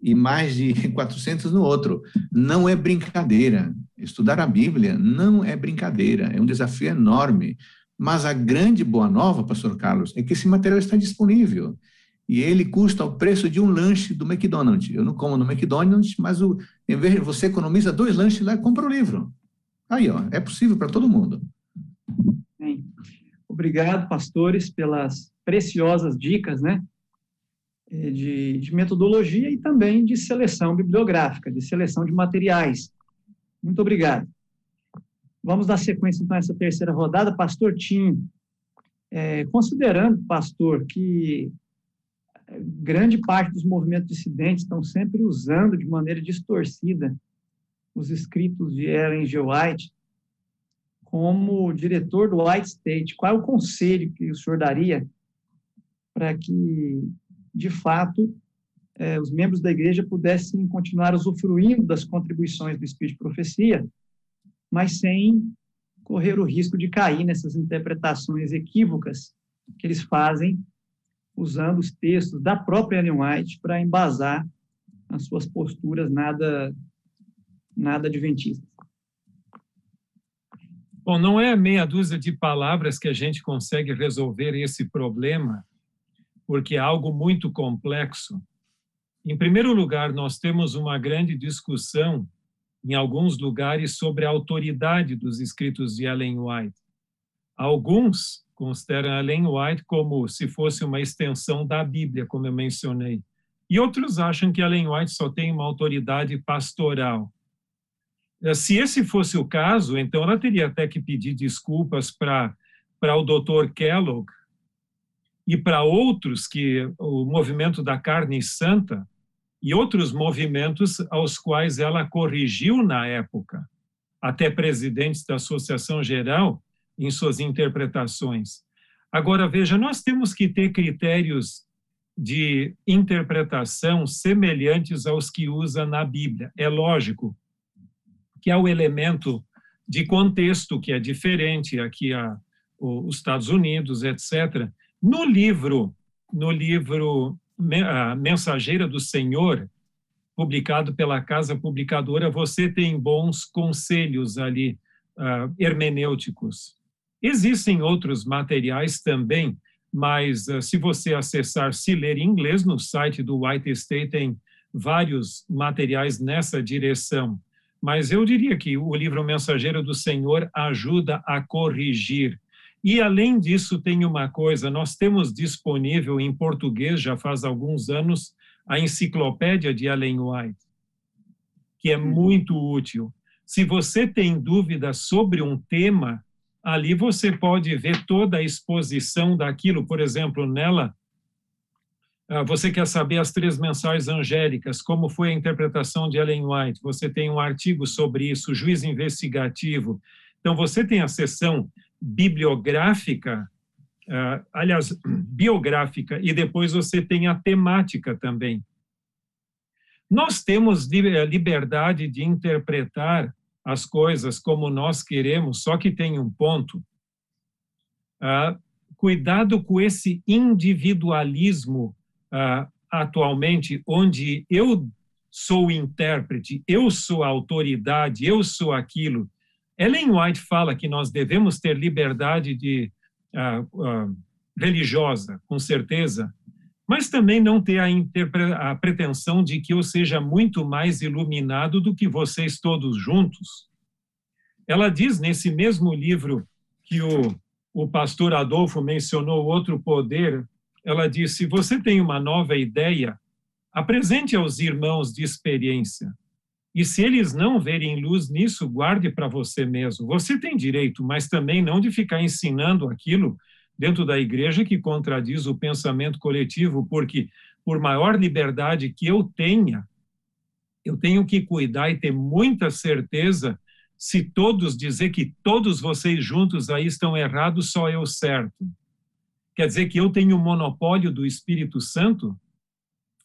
e mais de (laughs) 400 no outro. Não é brincadeira. Estudar a Bíblia não é brincadeira, é um desafio enorme. Mas a grande boa nova, pastor Carlos, é que esse material está disponível. E ele custa o preço de um lanche do McDonald's. Eu não como no McDonald's, mas o, em vez de você economiza dois lanches lá e compra o livro. Aí, ó, é possível para todo mundo. Bem, obrigado, pastores, pelas preciosas dicas, né? Eh, de, de, metodologia e também de seleção bibliográfica, de seleção de materiais. Muito obrigado. Vamos dar sequência, então, a essa terceira rodada. Pastor Tim, é, considerando, pastor, que grande parte dos movimentos dissidentes estão sempre usando de maneira distorcida os escritos de Ellen G. White, como diretor do White State, qual é o conselho que o senhor daria para que de fato, é, os membros da igreja pudessem continuar usufruindo das contribuições do Espírito de Profecia, mas sem correr o risco de cair nessas interpretações equívocas que eles fazem usando os textos da própria Ellen White para embasar as suas posturas nada nada adventistas. Bom, não é meia dúzia de palavras que a gente consegue resolver esse problema porque é algo muito complexo. Em primeiro lugar, nós temos uma grande discussão em alguns lugares sobre a autoridade dos escritos de Ellen White. Alguns consideram Ellen White como se fosse uma extensão da Bíblia, como eu mencionei. E outros acham que Ellen White só tem uma autoridade pastoral. Se esse fosse o caso, então ela teria até que pedir desculpas para o Dr. Kellogg, e para outros que o movimento da carne santa e outros movimentos aos quais ela corrigiu na época, até presidentes da Associação Geral em suas interpretações. Agora veja, nós temos que ter critérios de interpretação semelhantes aos que usa na Bíblia. É lógico que há o elemento de contexto que é diferente aqui a os Estados Unidos, etc. No livro, no livro Mensageira do Senhor, publicado pela Casa Publicadora, você tem bons conselhos ali uh, hermenêuticos. Existem outros materiais também, mas uh, se você acessar, se ler em inglês, no site do White State tem vários materiais nessa direção. Mas eu diria que o livro Mensageiro do Senhor ajuda a corrigir e, além disso, tem uma coisa: nós temos disponível em português, já faz alguns anos, a enciclopédia de Ellen White, que é uhum. muito útil. Se você tem dúvidas sobre um tema, ali você pode ver toda a exposição daquilo. Por exemplo, nela, ah, você quer saber as três mensagens angélicas, como foi a interpretação de Ellen White? Você tem um artigo sobre isso, juiz investigativo. Então, você tem a seção bibliográfica, uh, aliás, biográfica, e depois você tem a temática também. Nós temos liberdade de interpretar as coisas como nós queremos, só que tem um ponto. Uh, cuidado com esse individualismo uh, atualmente, onde eu sou intérprete, eu sou autoridade, eu sou aquilo, Ellen White fala que nós devemos ter liberdade de, uh, uh, religiosa, com certeza, mas também não ter a, a pretensão de que eu seja muito mais iluminado do que vocês todos juntos. Ela diz nesse mesmo livro que o, o pastor Adolfo mencionou outro poder, ela diz: se você tem uma nova ideia, apresente aos irmãos de experiência. E se eles não verem luz nisso, guarde para você mesmo. Você tem direito, mas também não de ficar ensinando aquilo dentro da igreja que contradiz o pensamento coletivo, porque por maior liberdade que eu tenha, eu tenho que cuidar e ter muita certeza se todos dizer que todos vocês juntos aí estão errados, só eu certo. Quer dizer que eu tenho o monopólio do Espírito Santo?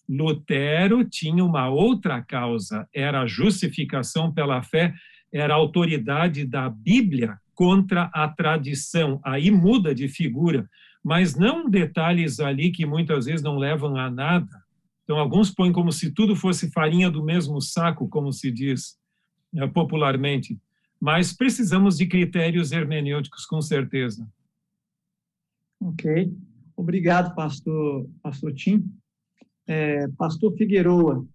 Lutero tinha uma outra causa, era a justificação pela fé, era a autoridade da Bíblia contra a tradição. Aí muda de figura, mas não detalhes ali que muitas vezes não levam a nada. Então, alguns põem como se tudo fosse farinha do mesmo saco, como se diz né, popularmente. Mas precisamos de critérios hermenêuticos, com certeza. Ok. Obrigado, pastor, pastor Tim. É, pastor Figueroa,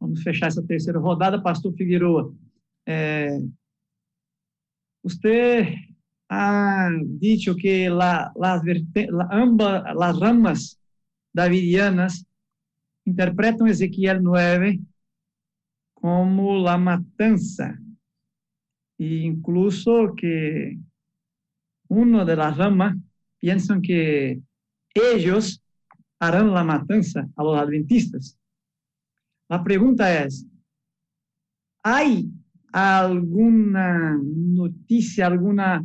vamos fechar essa terceira rodada. Pastor Figueroa, é, você ha dicho que la, las, la, ambas las ramas davidianas interpretam Ezequiel 9 como la matanza, e incluso que uno de las ramas piensan que ellos harán la matanza a los adventistas. La pregunta es, ¿hay alguna noticia, alguna...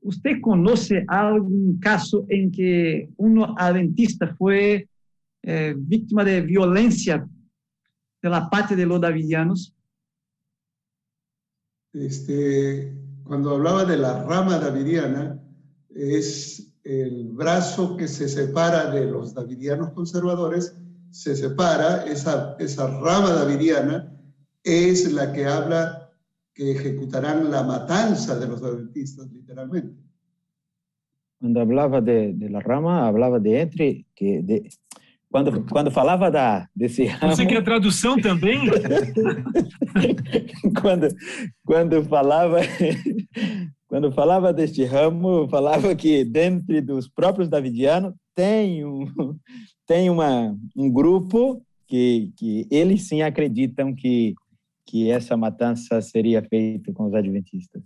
¿Usted conoce algún caso en que un adventista fue eh, víctima de violencia de la parte de los davidianos? Este, cuando hablaba de la rama davidiana, es el brazo que se separa de los davidianos conservadores, se separa, esa, esa rama davidiana es la que habla que ejecutarán la matanza de los adventistas, literalmente. Cuando hablaba de, de la rama, hablaba de entre, que de, quando, quando falava da, desse ramo... Você quer tradução também? (laughs) quando, quando falava quando falava deste ramo, falava que dentro dos próprios davidianos tem um, (laughs) tem uma, um grupo que, que eles sim acreditam que, que essa matança seria feita com os adventistas.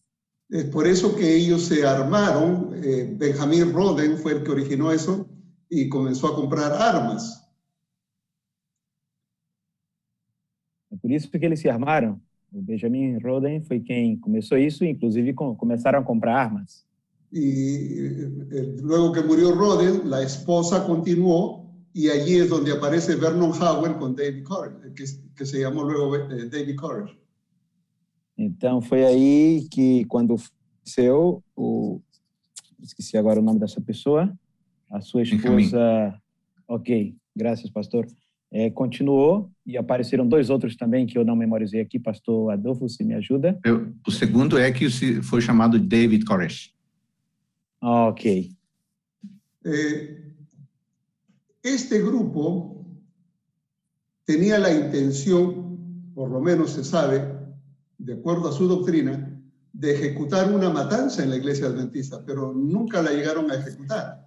É por isso que eles se armaram. Eh, Benjamin Roden foi o que originou isso e começou a comprar armas. É por isso que eles se armaram. O Benjamin Roden foi quem começou isso, inclusive com, começaram a comprar armas. E logo que morreu Roden, a esposa continuou e allí é onde aparece Vernon Howell com David Courage, que, que se chamou logo eh, David Courage. Então foi aí que quando seu o esqueci agora o nome dessa pessoa, a sua esposa, ok, graças pastor, é, continuou e apareceram dois outros também que eu não memorizei aqui, pastor Adolfo, se me ajuda. Eu, o segundo é que foi chamado David Koresh. Ok. Eh, este grupo tenía la intención, por lo menos se sabe, de acuerdo a su doctrina, de ejecutar una matanza en la iglesia adventista, pero nunca la llegaron a ejecutar.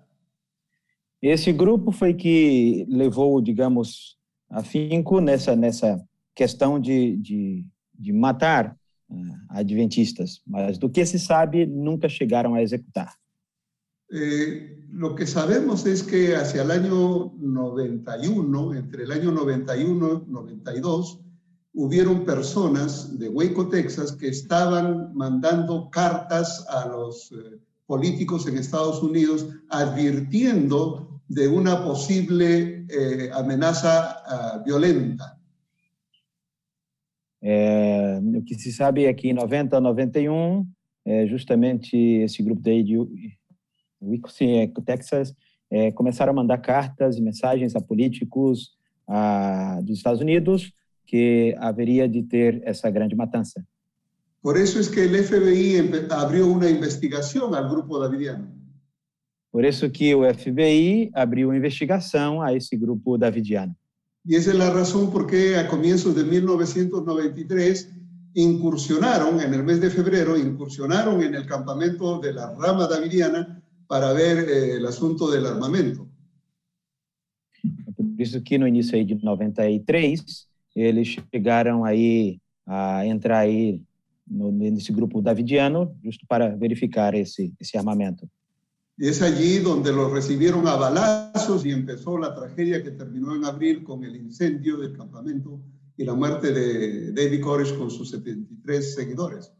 Esse grupo foi que levou, digamos, afinco nessa, nessa questão de, de, de matar uh, adventistas, mas do que se sabe, nunca chegaram a executar. Eh, lo que sabemos es que hacia el año 91, entre el año 91 y 92, hubieron personas de Waco, Texas, que estaban mandando cartas a los eh, políticos en Estados Unidos advirtiendo de una posible eh, amenaza uh, violenta. É, o que se sabe é que em 90 a 91, é, justamente esse grupo daí de sim, é, Texas é, começaram a mandar cartas e mensagens a políticos a, dos Estados Unidos que haveria de ter essa grande matança. Por isso é que o FBI abriu uma investigação ao grupo davidiano. Por isso que o FBI abriu investigação a esse grupo davidiano. E essa é a razão por que a começos de 1993 incursionaram, no mês de fevereiro, incursionaram no campamento de la rama davidiana para ver eh, o assunto do armamento. Por isso que no início aí de 93 eles chegaram aí a entrar aí no, nesse grupo davidiano justo para verificar esse esse armamento. Y es allí donde los recibieron a balazos y empezó la tragedia que terminó en abril con el incendio del campamento y la muerte de David Koresh con sus 73 seguidores.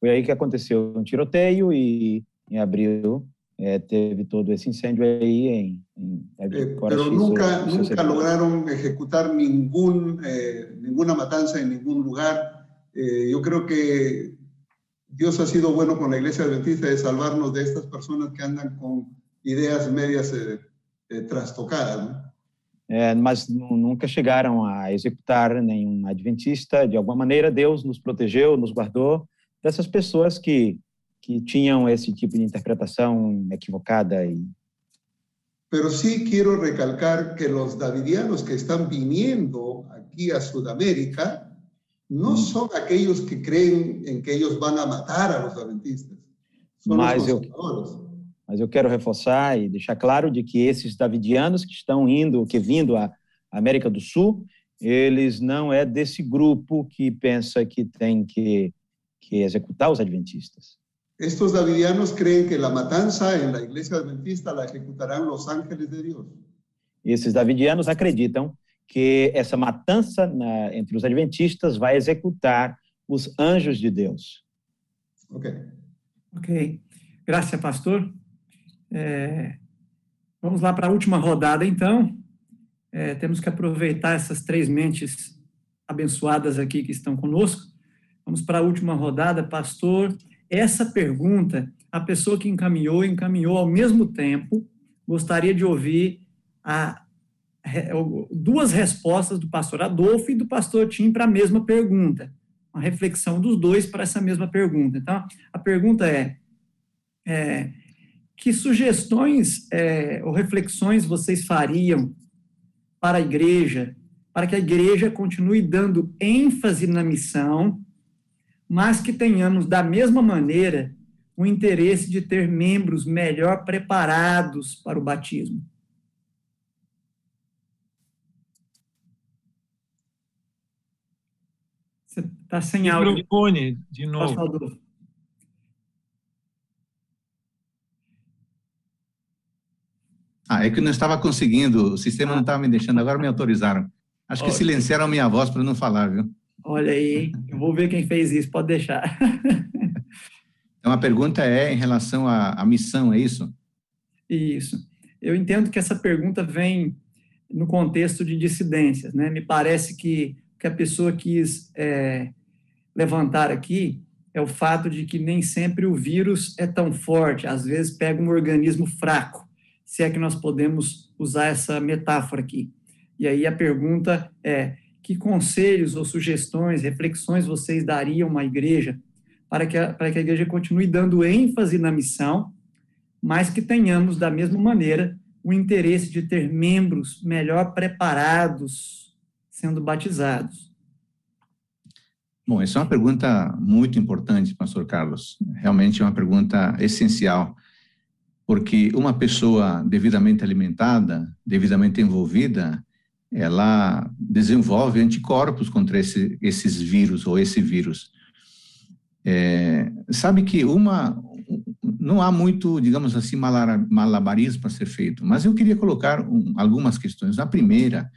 Foi aí que aconteceu um tiroteio e em abril é, teve todo esse incêndio aí em, em eh, pero nunca nunca lograron ejecutar ningún eh, ninguna matanza en ningún lugar eh, yo creo que Dios ha sido bueno con la iglesia adventista de salvarnos de estas personas que andan con ideas medias eh, eh, trastocadas ¿no? É, mas nunca chegaram a executar nenhum adventista. De alguma maneira, Deus nos protegeu, nos guardou dessas pessoas que que tinham esse tipo de interpretação equivocada e Pero sí quiero recalcar que los davidianos que están viniendo aquí a Sudamérica no mm. son aquellos que creen en que ellos van a matar a los adventistas. Son mas, eu, mas eu quero reforçar e deixar claro de que esses davidianos que estão indo, que vindo à América do Sul, eles não é desse grupo que pensa que tem que, que executar os adventistas. Estos davidianos creen que la matanza en la iglesia adventista la ejecutarán los ángeles de Dios. Esses davidianos acreditam que essa matança na, entre os adventistas vai executar os anjos de Deus. Ok. Ok. Graças, pastor. É, vamos lá para a última rodada, então. É, temos que aproveitar essas três mentes abençoadas aqui que estão conosco. Vamos para a última rodada, pastor. Essa pergunta, a pessoa que encaminhou, encaminhou ao mesmo tempo. Gostaria de ouvir a, duas respostas do pastor Adolfo e do pastor Tim para a mesma pergunta. Uma reflexão dos dois para essa mesma pergunta. Então, a pergunta é, é que sugestões é, ou reflexões vocês fariam para a igreja, para que a igreja continue dando ênfase na missão mas que tenhamos, da mesma maneira, o interesse de ter membros melhor preparados para o batismo. Você está sem áudio. Microfone, de novo. Ah, é que não estava conseguindo, o sistema não estava me deixando, agora me autorizaram. Acho que silenciaram a minha voz para não falar, viu? Olha aí, eu vou ver quem fez isso, pode deixar. (laughs) então, a pergunta é em relação à, à missão, é isso? Isso. Eu entendo que essa pergunta vem no contexto de dissidências, né? Me parece que que a pessoa quis é, levantar aqui é o fato de que nem sempre o vírus é tão forte, às vezes pega um organismo fraco, se é que nós podemos usar essa metáfora aqui. E aí a pergunta é: que conselhos ou sugestões, reflexões vocês dariam à igreja para que a, para que a igreja continue dando ênfase na missão, mas que tenhamos, da mesma maneira, o interesse de ter membros melhor preparados sendo batizados? Bom, essa é uma pergunta muito importante, pastor Carlos. Realmente é uma pergunta essencial, porque uma pessoa devidamente alimentada, devidamente envolvida, ela desenvolve anticorpos contra esse, esses vírus ou esse vírus. É, sabe que uma não há muito, digamos assim, malabarismo para ser feito, mas eu queria colocar um, algumas questões. A primeira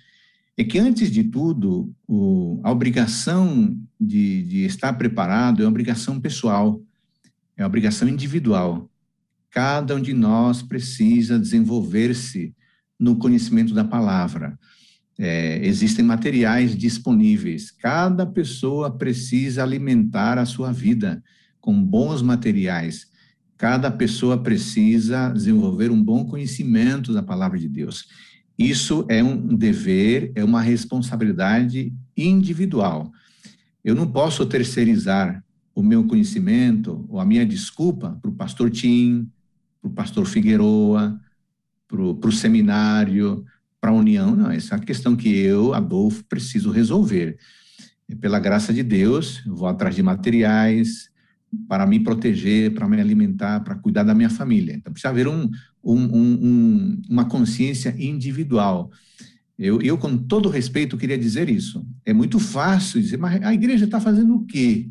é que, antes de tudo, o, a obrigação de, de estar preparado é uma obrigação pessoal, é uma obrigação individual. Cada um de nós precisa desenvolver-se no conhecimento da palavra. É, existem materiais disponíveis. Cada pessoa precisa alimentar a sua vida com bons materiais. Cada pessoa precisa desenvolver um bom conhecimento da palavra de Deus. Isso é um dever, é uma responsabilidade individual. Eu não posso terceirizar o meu conhecimento ou a minha desculpa para o pastor Tim, para o pastor Figueroa, para o seminário, para a União, não, essa é uma questão que eu, Adolfo, preciso resolver. Pela graça de Deus, eu vou atrás de materiais para me proteger, para me alimentar, para cuidar da minha família. Então, precisa haver um, um, um, uma consciência individual. Eu, eu, com todo respeito, queria dizer isso. É muito fácil dizer, mas a igreja está fazendo o quê?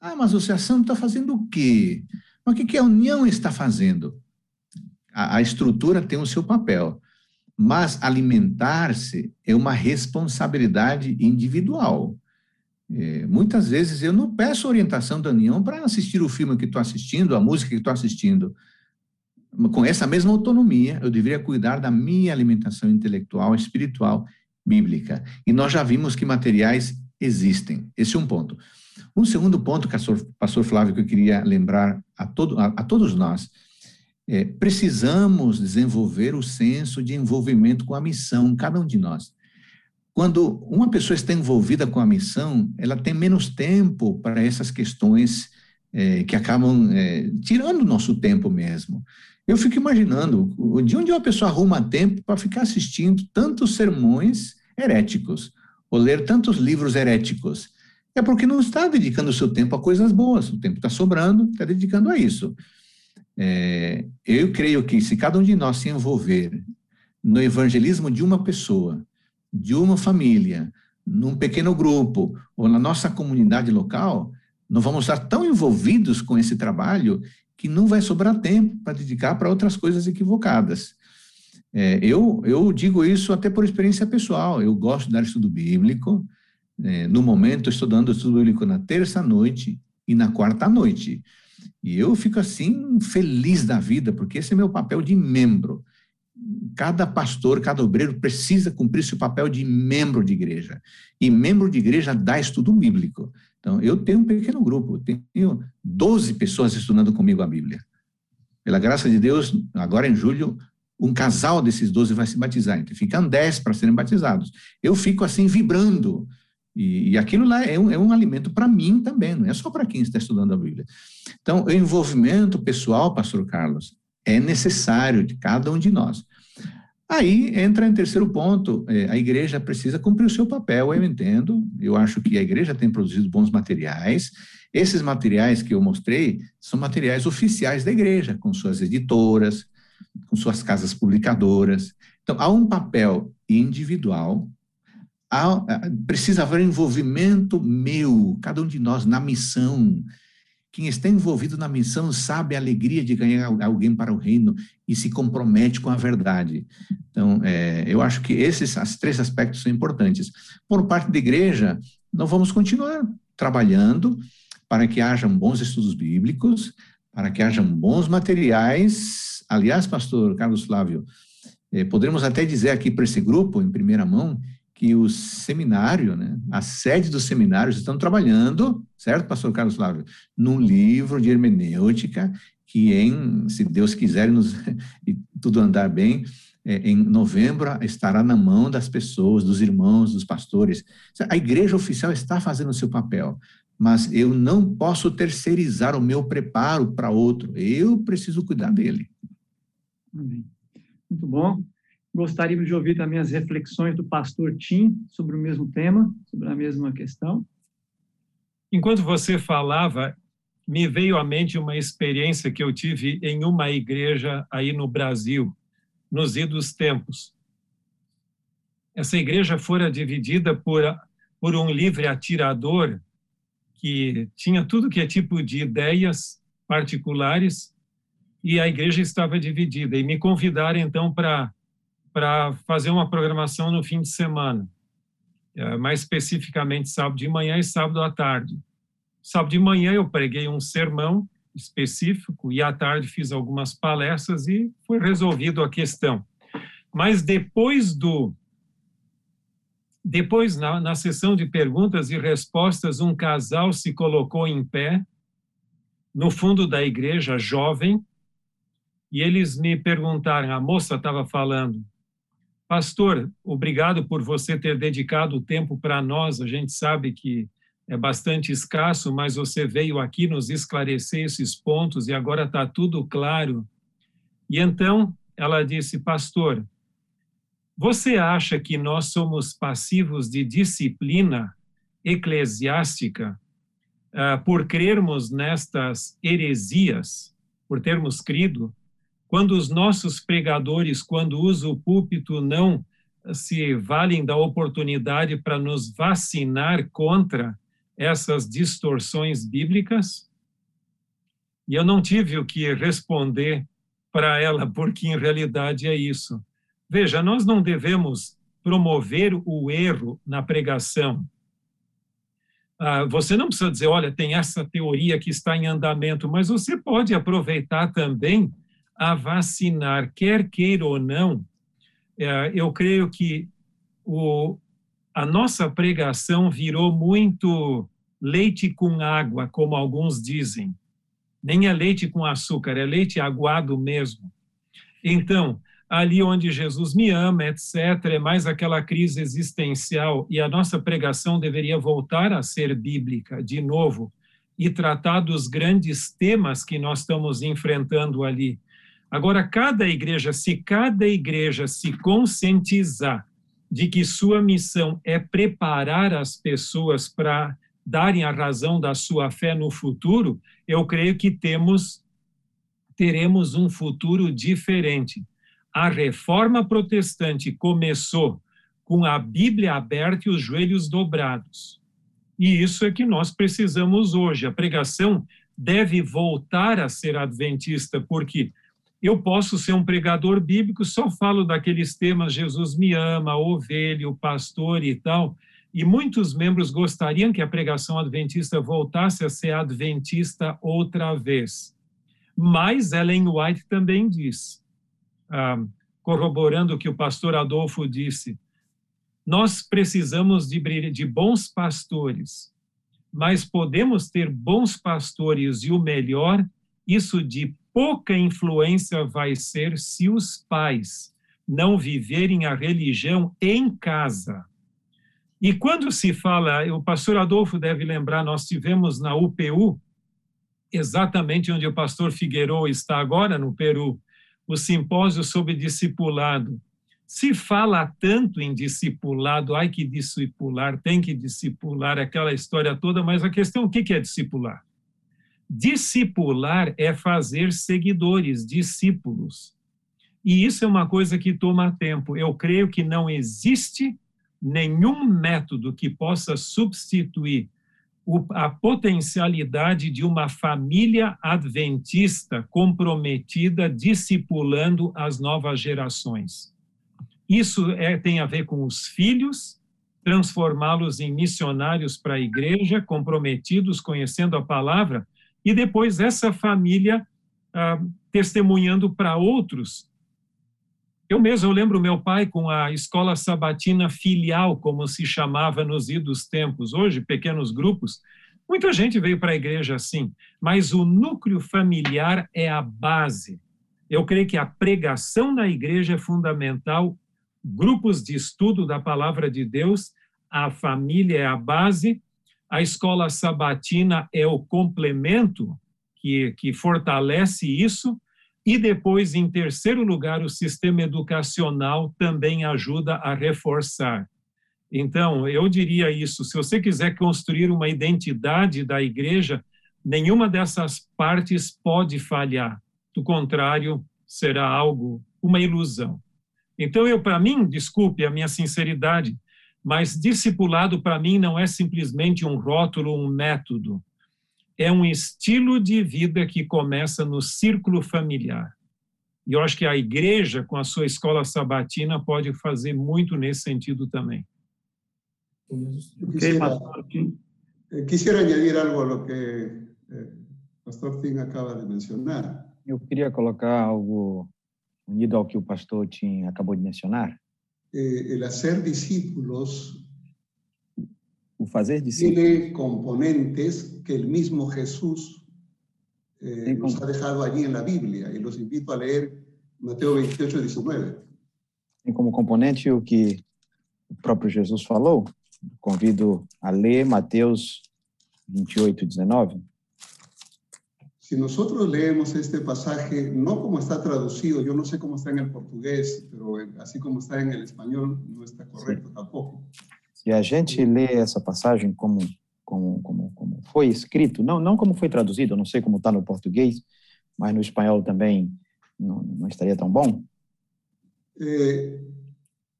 Ah, mas a associação está fazendo o quê? Mas o que, que a União está fazendo? A, a estrutura tem o seu papel. Mas alimentar-se é uma responsabilidade individual. É, muitas vezes eu não peço orientação da União para assistir o filme que estou assistindo, a música que estou assistindo. com essa mesma autonomia, eu deveria cuidar da minha alimentação intelectual, espiritual, bíblica. E nós já vimos que materiais existem. Esse é um ponto. Um segundo ponto, pastor Flávio, que eu queria lembrar a, todo, a, a todos nós, é, precisamos desenvolver o senso de envolvimento com a missão, cada um de nós. Quando uma pessoa está envolvida com a missão, ela tem menos tempo para essas questões é, que acabam é, tirando o nosso tempo mesmo. Eu fico imaginando de onde uma pessoa arruma tempo para ficar assistindo tantos sermões heréticos, ou ler tantos livros heréticos. É porque não está dedicando o seu tempo a coisas boas, o tempo está sobrando, está dedicando a isso. É, eu creio que se cada um de nós se envolver no evangelismo de uma pessoa, de uma família, num pequeno grupo ou na nossa comunidade local, nós vamos estar tão envolvidos com esse trabalho que não vai sobrar tempo para dedicar para outras coisas equivocadas. É, eu, eu digo isso até por experiência pessoal. Eu gosto de dar estudo bíblico. É, no momento, estou dando estudo bíblico na terça-noite e na quarta-noite. E eu fico assim, feliz da vida, porque esse é meu papel de membro. Cada pastor, cada obreiro precisa cumprir seu papel de membro de igreja. E membro de igreja dá estudo bíblico. Então, eu tenho um pequeno grupo, tenho 12 pessoas estudando comigo a Bíblia. Pela graça de Deus, agora em julho, um casal desses 12 vai se batizar. Então, ficam 10 para serem batizados. Eu fico assim, vibrando. E, e aquilo lá é um, é um alimento para mim também, não é só para quem está estudando a Bíblia. Então, o envolvimento pessoal, pastor Carlos, é necessário de cada um de nós. Aí entra em terceiro ponto, é, a igreja precisa cumprir o seu papel, eu entendo, eu acho que a igreja tem produzido bons materiais, esses materiais que eu mostrei são materiais oficiais da igreja, com suas editoras, com suas casas publicadoras. Então, há um papel individual, há, precisa haver envolvimento meu, cada um de nós, na missão, quem está envolvido na missão sabe a alegria de ganhar alguém para o reino e se compromete com a verdade. Então, é, eu acho que esses as três aspectos são importantes. Por parte da igreja, nós vamos continuar trabalhando para que hajam bons estudos bíblicos, para que hajam bons materiais. Aliás, pastor Carlos Flávio, é, poderíamos até dizer aqui para esse grupo, em primeira mão, que o seminário, né, a sede dos seminários estão trabalhando, certo, pastor Carlos Flávio, num livro de hermenêutica que em, se Deus quiser nos, (laughs) e tudo andar bem, é, em novembro estará na mão das pessoas, dos irmãos, dos pastores. A igreja oficial está fazendo o seu papel, mas eu não posso terceirizar o meu preparo para outro. Eu preciso cuidar dele. Muito bom. Gostaríamos de ouvir também as reflexões do pastor Tim sobre o mesmo tema, sobre a mesma questão. Enquanto você falava, me veio à mente uma experiência que eu tive em uma igreja aí no Brasil, nos idos tempos. Essa igreja fora dividida por, por um livre atirador que tinha tudo que é tipo de ideias particulares e a igreja estava dividida. E me convidaram então para para fazer uma programação no fim de semana, é, mais especificamente sábado de manhã e sábado à tarde. Sábado de manhã eu preguei um sermão específico e à tarde fiz algumas palestras e foi resolvido a questão. Mas depois do depois na, na sessão de perguntas e respostas um casal se colocou em pé no fundo da igreja, jovem, e eles me perguntaram, a moça estava falando, Pastor, obrigado por você ter dedicado o tempo para nós. A gente sabe que é bastante escasso, mas você veio aqui nos esclarecer esses pontos e agora está tudo claro. E então ela disse, Pastor, você acha que nós somos passivos de disciplina eclesiástica uh, por crermos nestas heresias, por termos crido? Quando os nossos pregadores, quando usam o púlpito, não se valem da oportunidade para nos vacinar contra essas distorções bíblicas? E eu não tive o que responder para ela, (laughs) porque em realidade é isso. Veja, nós não devemos promover o erro na pregação. Ah, você não precisa dizer, olha, tem essa teoria que está em andamento, mas você pode aproveitar também a vacinar, quer queira ou não, é, eu creio que o, a nossa pregação virou muito leite com água, como alguns dizem. Nem é leite com açúcar, é leite aguado mesmo. Então, ali onde Jesus me ama, etc., é mais aquela crise existencial, e a nossa pregação deveria voltar a ser bíblica, de novo, e tratar dos grandes temas que nós estamos enfrentando ali. Agora, cada igreja, se cada igreja se conscientizar de que sua missão é preparar as pessoas para darem a razão da sua fé no futuro, eu creio que temos teremos um futuro diferente. A reforma protestante começou com a Bíblia aberta e os joelhos dobrados. E isso é que nós precisamos hoje. A pregação deve voltar a ser adventista, porque eu posso ser um pregador bíblico, só falo daqueles temas, Jesus me ama, ovelha, o pastor e tal, e muitos membros gostariam que a pregação adventista voltasse a ser adventista outra vez. Mas Ellen White também diz, ah, corroborando o que o pastor Adolfo disse, nós precisamos de, de bons pastores, mas podemos ter bons pastores e o melhor, isso de pouca influência vai ser se os pais não viverem a religião em casa. E quando se fala, o pastor Adolfo deve lembrar, nós tivemos na UPU, exatamente onde o pastor Figueiredo está agora, no Peru, o simpósio sobre discipulado. Se fala tanto em discipulado, ai que discipular, tem que discipular, aquela história toda, mas a questão, o que é discipular? Discipular é fazer seguidores, discípulos. E isso é uma coisa que toma tempo. Eu creio que não existe nenhum método que possa substituir a potencialidade de uma família adventista comprometida, discipulando as novas gerações. Isso é, tem a ver com os filhos, transformá-los em missionários para a igreja, comprometidos, conhecendo a palavra, e depois essa família ah, testemunhando para outros. Eu mesmo eu lembro meu pai com a escola sabatina filial, como se chamava nos idos tempos. Hoje, pequenos grupos. Muita gente veio para a igreja assim, mas o núcleo familiar é a base. Eu creio que a pregação na igreja é fundamental, grupos de estudo da palavra de Deus, a família é a base, a escola sabatina é o complemento que, que fortalece isso, e depois, em terceiro lugar, o sistema educacional também ajuda a reforçar. Então, eu diria isso: se você quiser construir uma identidade da igreja, nenhuma dessas partes pode falhar. Do contrário, será algo, uma ilusão. Então, eu, para mim, desculpe a minha sinceridade, mas discipulado para mim não é simplesmente um rótulo, um método. É um estilo de vida que começa no círculo familiar. E eu acho que a igreja, com a sua escola sabatina, pode fazer muito nesse sentido também. Quisiera, quisiera añadir algo a lo que o eh, pastor Tim acaba de mencionar. Eu queria colocar algo unido ao que o pastor Tim acabou de mencionar. Eh, el hacer discípulos o fazer discípulos tiene componentes que el mismo Jesús eh, nos ha dejado allí en la Biblia y los invito a leer Mateo 28, 19. Tem como componente o que o próprio Jesus falou. Convido a ler Mateus 28, 19. Si nosotros leemos este pasaje, no como está traducido, yo no sé cómo está en el portugués, pero así como está en el español, no está correcto tampoco. Se a gente lê essa passagem como, como, como, como foi escrito, não, não como foi traduzido, não sei como está no português, mas no espanhol também não, não estaria tão bom. Eh,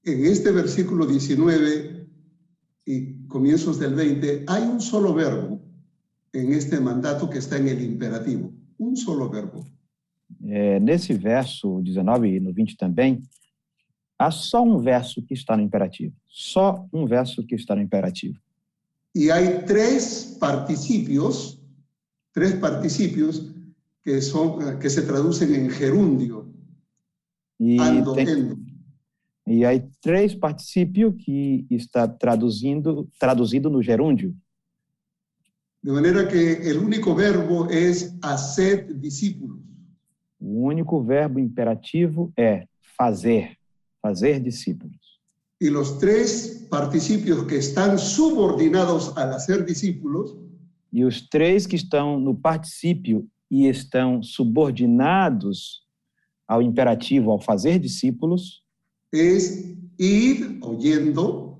en este versículo 19 y comienzos del 20, hay un solo verbo en este mandato que está en el imperativo. Um solo verbo. É, nesse verso 19 e no 20 também, há só um verso que está no imperativo. Só um verso que está no imperativo. E há três participios, três participios que, son, que se traducen en gerundio. E, Ando, tem, endo. e aí três particípio que está traduzindo traduzido no gerúndio. De manera que el único verbo es hacer discípulos. O único verbo imperativo é fazer, fazer discípulos. Y los tres participios que están subordinados al hacer discípulos E os três que estão no particípio e estão subordinados ao imperativo, ao fazer discípulos, es ir oyendo,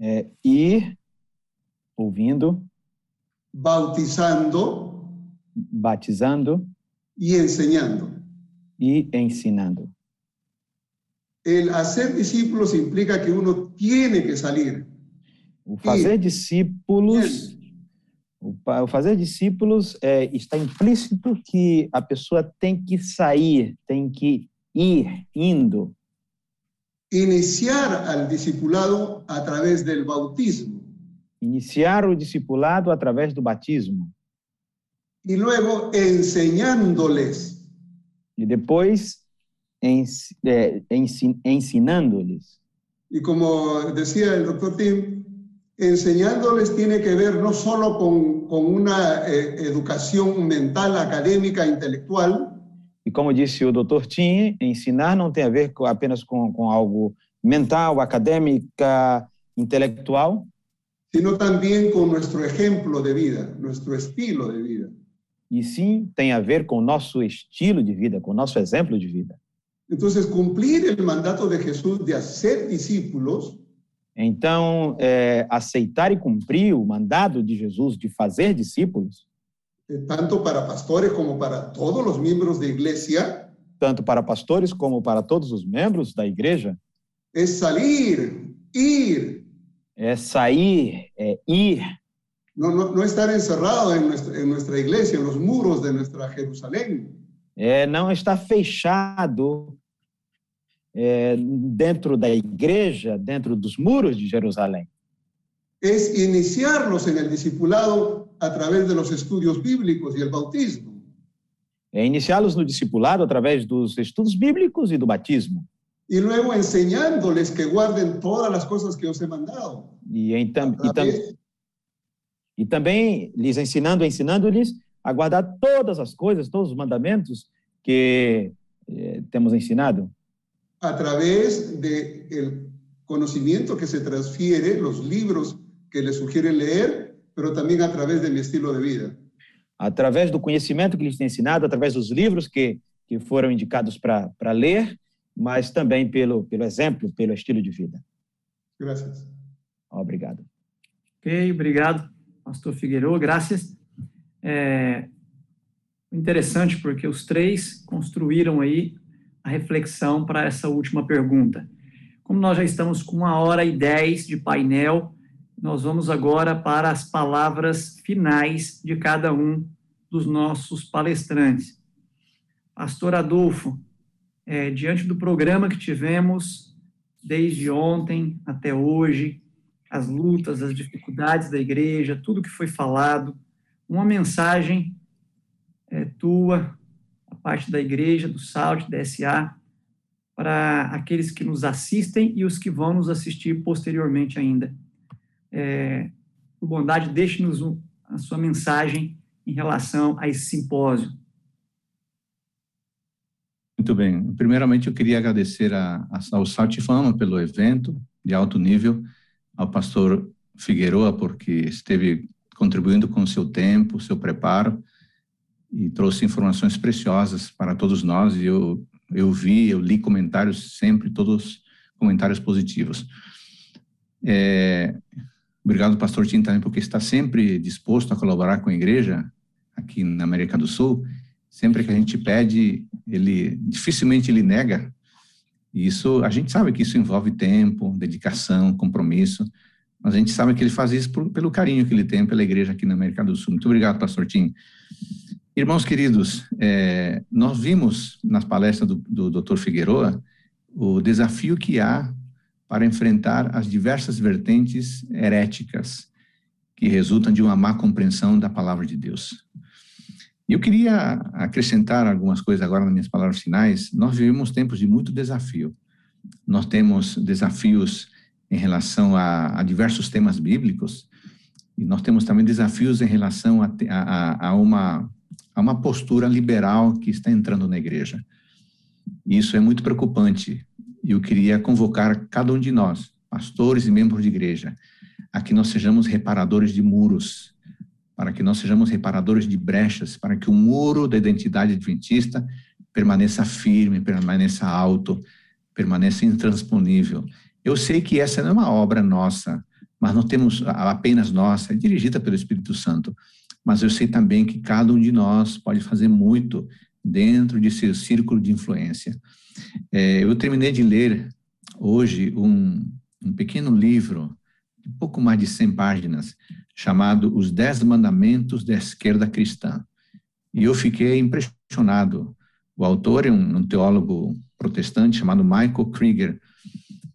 é ir, ouvindo, bautizando batizando y enseñando. e ensinando. El hacer discípulos implica que uno tiene que salir. O fazer discípulos, o, fazer discípulos é, está implícito que a pessoa tem que sair, tem que ir, indo, Iniciar al discipulado a través del bautismo iniciar o discipulado através do batismo y luego enseñándoles. e depois ens, é, ensi- ensinando-lhes. Y como decía el doctor Tim, enseñándoles tiene que ver no solo con, con una eh, educación mental, académica, intelectual, E como disse o Dr. Tim, ensinar não tem a ver com- apenas com, com algo mental, acadêmica, intelectual, sino también con nuestro ejemplo de vida, nuestro estilo de vida. e sim tem a ver com o nosso estilo de vida, com o nosso exemplo de vida. Entonces, cumplir el mandato de Jesús de hacer discípulos Então, é, aceitar e cumprir o mandado de Jesus de fazer discípulos, eh, tanto para pastores como para todos los miembros de iglesia, tanto para pastores como para todos os membros da igreja, es salir, ir, é sair, é ir, no, no, no estar encerrado en nuestra, en nuestra iglesia, en los muros de nuestra Jerusalén, é não estar fechado é, dentro da igreja, dentro dos muros de Jerusalém. es iniciarlos en el discipulado a través de los estudios bíblicos y el bautismo. É iniciá-los no discipulado através dos estudos bíblicos e do batismo. Y luego enseñándoles que guarden todas las cosas que os he mandado. E, então, A e, tam, e também lhes ensinando, ensinando-lhes a guardar todas as coisas, todos os mandamentos que eh, temos ensinado. a través del conocimiento que se transfiere, los libros que les sugieren leer, pero también a través de mi estilo de vida. através do conhecimento que lhes tem ensinado, através dos livros que, que foram indicados para ler, mas também pelo, pelo exemplo, pelo estilo de vida. Gracias. Obrigado. Ok, obrigado, pastor Figueiredo, graças. É interessante porque os três construíram aí a reflexão para essa última pergunta. Como nós já estamos com uma hora e dez de painel, nós vamos agora para as palavras finais de cada um dos nossos palestrantes. Pastor Adolfo, é, diante do programa que tivemos desde ontem até hoje, as lutas, as dificuldades da igreja, tudo que foi falado, uma mensagem é, tua, a parte da igreja, do SALT, da SA, para aqueles que nos assistem e os que vão nos assistir posteriormente ainda. É, por bondade, deixe-nos a sua mensagem em relação a esse simpósio. Muito bem. Primeiramente, eu queria agradecer a, a, ao Salt Fama pelo evento de alto nível, ao pastor Figueroa, porque esteve contribuindo com seu tempo, seu preparo, e trouxe informações preciosas para todos nós, e eu, eu vi, eu li comentários sempre, todos comentários positivos. É, obrigado, pastor Tim, também, porque está sempre disposto a colaborar com a igreja aqui na América do Sul, sempre que a gente pede, ele dificilmente ele nega. E isso, a gente sabe que isso envolve tempo, dedicação, compromisso, mas a gente sabe que ele faz isso por, pelo carinho que ele tem pela igreja aqui na América do Sul. Muito obrigado, pastor Tim. Irmãos queridos, é, nós vimos nas palestras do, Dr. Figueroa o desafio que há para enfrentar as diversas vertentes heréticas que resultam de uma má compreensão da palavra de Deus. Eu queria acrescentar algumas coisas agora nas minhas palavras finais. Nós vivemos tempos de muito desafio. Nós temos desafios em relação a, a diversos temas bíblicos e nós temos também desafios em relação a, a, a, uma, a uma postura liberal que está entrando na igreja. Isso é muito preocupante. E eu queria convocar cada um de nós, pastores e membros de igreja, a que nós sejamos reparadores de muros, para que nós sejamos reparadores de brechas, para que o muro da identidade adventista permaneça firme, permaneça alto, permaneça intransponível. Eu sei que essa não é uma obra nossa, mas não temos apenas nossa, é dirigida pelo Espírito Santo. Mas eu sei também que cada um de nós pode fazer muito dentro de seu círculo de influência. É, eu terminei de ler hoje um, um pequeno livro, de pouco mais de 100 páginas, chamado Os Dez Mandamentos da Esquerda Cristã. E eu fiquei impressionado. O autor é um, um teólogo protestante chamado Michael Krieger.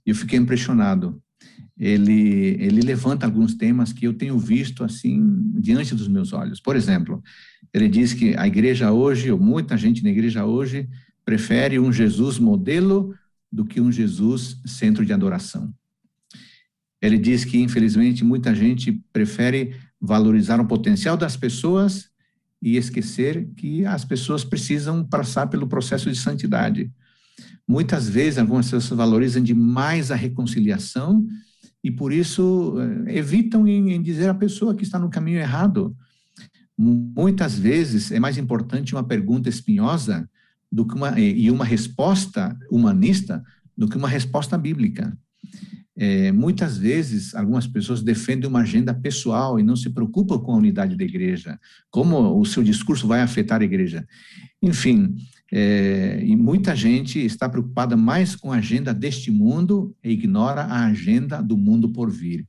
E eu fiquei impressionado. Ele, ele levanta alguns temas que eu tenho visto assim diante dos meus olhos. Por exemplo, ele diz que a igreja hoje, ou muita gente na igreja hoje, prefere um Jesus modelo do que um Jesus centro de adoração. Ele diz que, infelizmente, muita gente prefere valorizar o potencial das pessoas e esquecer que as pessoas precisam passar pelo processo de santidade. Muitas vezes, algumas pessoas valorizam demais a reconciliação e, por isso, eh, evitam em dizer à pessoa que está no caminho errado. Muitas vezes é mais importante uma pergunta espinhosa do que uma, e uma resposta humanista do que uma resposta bíblica. É, muitas vezes, algumas pessoas defendem uma agenda pessoal e não se preocupam com a unidade da igreja, como o seu discurso vai afetar a igreja. Enfim, é, e muita gente está preocupada mais com a agenda deste mundo e ignora a agenda do mundo por vir.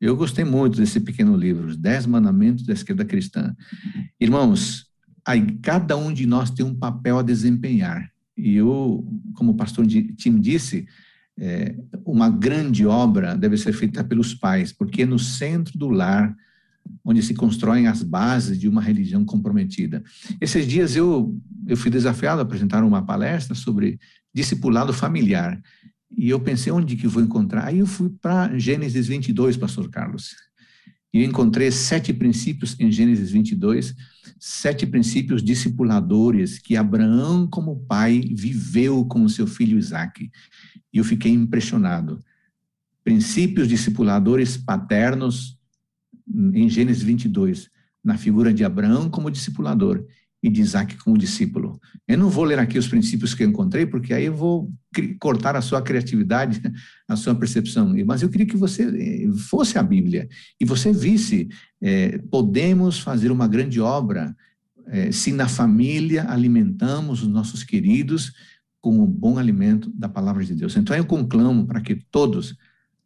Eu gostei muito desse pequeno livro, Os Dez Mandamentos da Esquerda Cristã. Irmãos, aí, cada um de nós tem um papel a desempenhar. E eu, como o pastor Tim disse, é, uma grande obra deve ser feita pelos pais, porque é no centro do lar onde se constroem as bases de uma religião comprometida. Esses dias eu, eu fui desafiado a apresentar uma palestra sobre discipulado familiar. E eu pensei, onde que vou encontrar? Aí eu fui para Gênesis 22, pastor Carlos. E encontrei sete princípios em Gênesis 22, sete princípios discipuladores que Abraão, como pai, viveu com o seu filho Isaac. E eu fiquei impressionado. Princípios discipuladores paternos em Gênesis 22, na figura de Abraão como discipulador e de Isaac como discípulo. Eu não vou ler aqui os princípios que eu encontrei, porque aí eu vou cortar a sua criatividade, (laughs) a sua percepção. Mas eu queria que você eh, fosse a Bíblia e você visse, é, podemos fazer uma grande obra é, se na família alimentamos os nossos queridos com o bom alimento da palavra de Deus. Então eu conclamo para que todos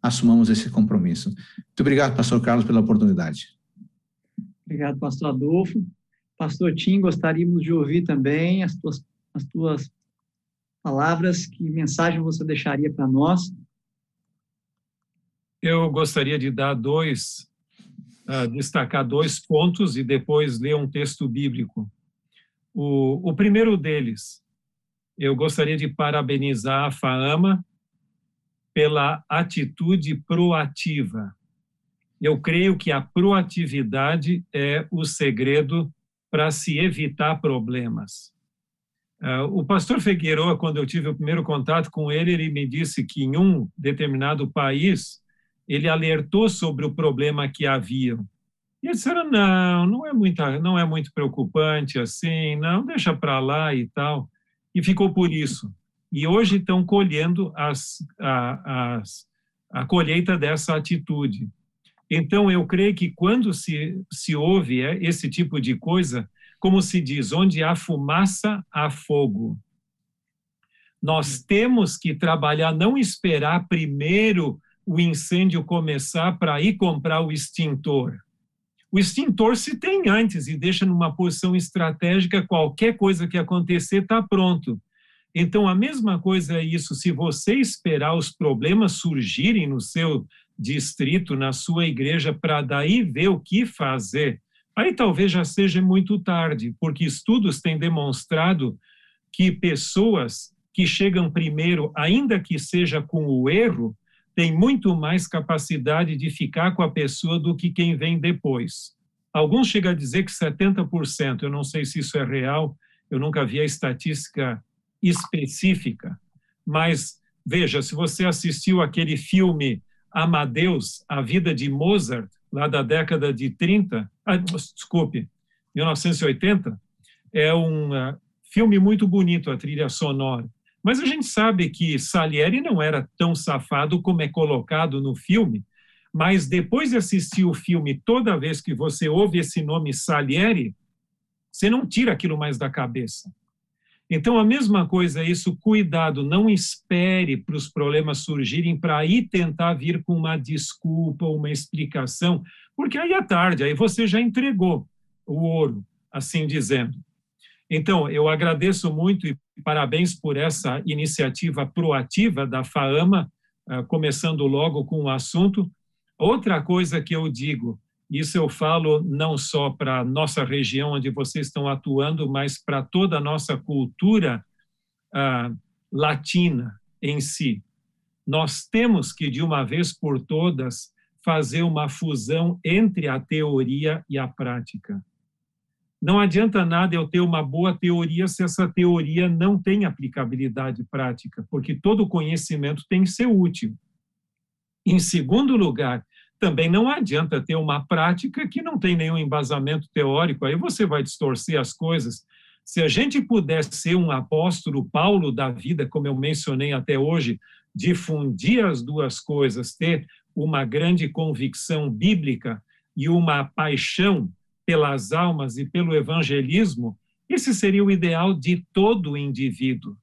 assumamos esse compromisso. Muito obrigado, pastor Carlos, pela oportunidade. Obrigado, pastor Adolfo. Pastor Tim, gostaríamos de ouvir também as tuas, as tuas palavras, que mensagem você deixaria para nós? Eu gostaria de dar dois, uh, destacar dois pontos e depois ler um texto bíblico. O, o primeiro deles, eu gostaria de parabenizar a FAAMA pela atitude proativa. Eu creio que a proatividade é o segredo para se evitar problemas. Uh, o pastor Figueroa, quando eu tive o primeiro contato com ele, ele me disse que em um determinado país, ele alertou sobre o problema que havia. E eles disseram, não, não é, muita, não é muito preocupante assim, não, deixa para lá e tal e ficou por isso. E hoje estão colhendo as, a, as, a colheita dessa atitude. Então, eu creio que quando se, se ouve é, esse tipo de coisa, como se diz, onde há fumaça, há fogo. Nós temos que trabalhar, não esperar primeiro o incêndio começar para ir comprar o extintor. O extintor se tem antes e deixa numa posição estratégica, qualquer coisa que acontecer está pronto. Então, a mesma coisa é isso, se você esperar os problemas surgirem no seu distrito, na sua igreja, para daí ver o que fazer, aí talvez já seja muito tarde, porque estudos têm demonstrado que pessoas que chegam primeiro, ainda que seja com o erro, têm muito mais capacidade de ficar com a pessoa do que quem vem depois. Alguns chegam a dizer que 70%, eu não sei se isso é real, eu nunca vi a estatística específica, mas veja, se você assistiu aquele filme Amadeus, A Vida de Mozart, lá da década de 30, ah, desculpe, 1980, é um uh, filme muito bonito, a trilha sonora. Mas a gente sabe que Salieri não era tão safado como é colocado no filme, mas depois de assistir o filme, toda vez que você ouve esse nome Salieri, você não tira aquilo mais da cabeça. Então, a mesma coisa é isso, cuidado, não espere para os problemas surgirem para aí tentar vir com uma desculpa, uma explicação, porque aí é tarde, aí você já entregou o ouro, assim dizendo. Então, eu agradeço muito e parabéns por essa iniciativa proativa da FAAMA, ah, começando logo com o assunto. Outra coisa que eu digo, isso eu falo não só para a nossa região onde vocês estão atuando, mas para toda a nossa cultura uh, latina em si. Nós temos que, de uma vez por todas, fazer uma fusão entre a teoria e a prática. Não adianta nada eu ter uma boa teoria se essa teoria não tem aplicabilidade prática, porque todo conhecimento tem que ser útil. Em segundo lugar, também não adianta ter uma prática que não tem nenhum embasamento teórico, aí você vai distorcer as coisas. Se a gente pudesse ser um apóstolo Paulo da vida, como eu mencionei até hoje, difundir as duas coisas, ter uma grande convicção bíblica e uma paixão pelas almas e pelo evangelismo, esse seria o ideal de todo indivíduo.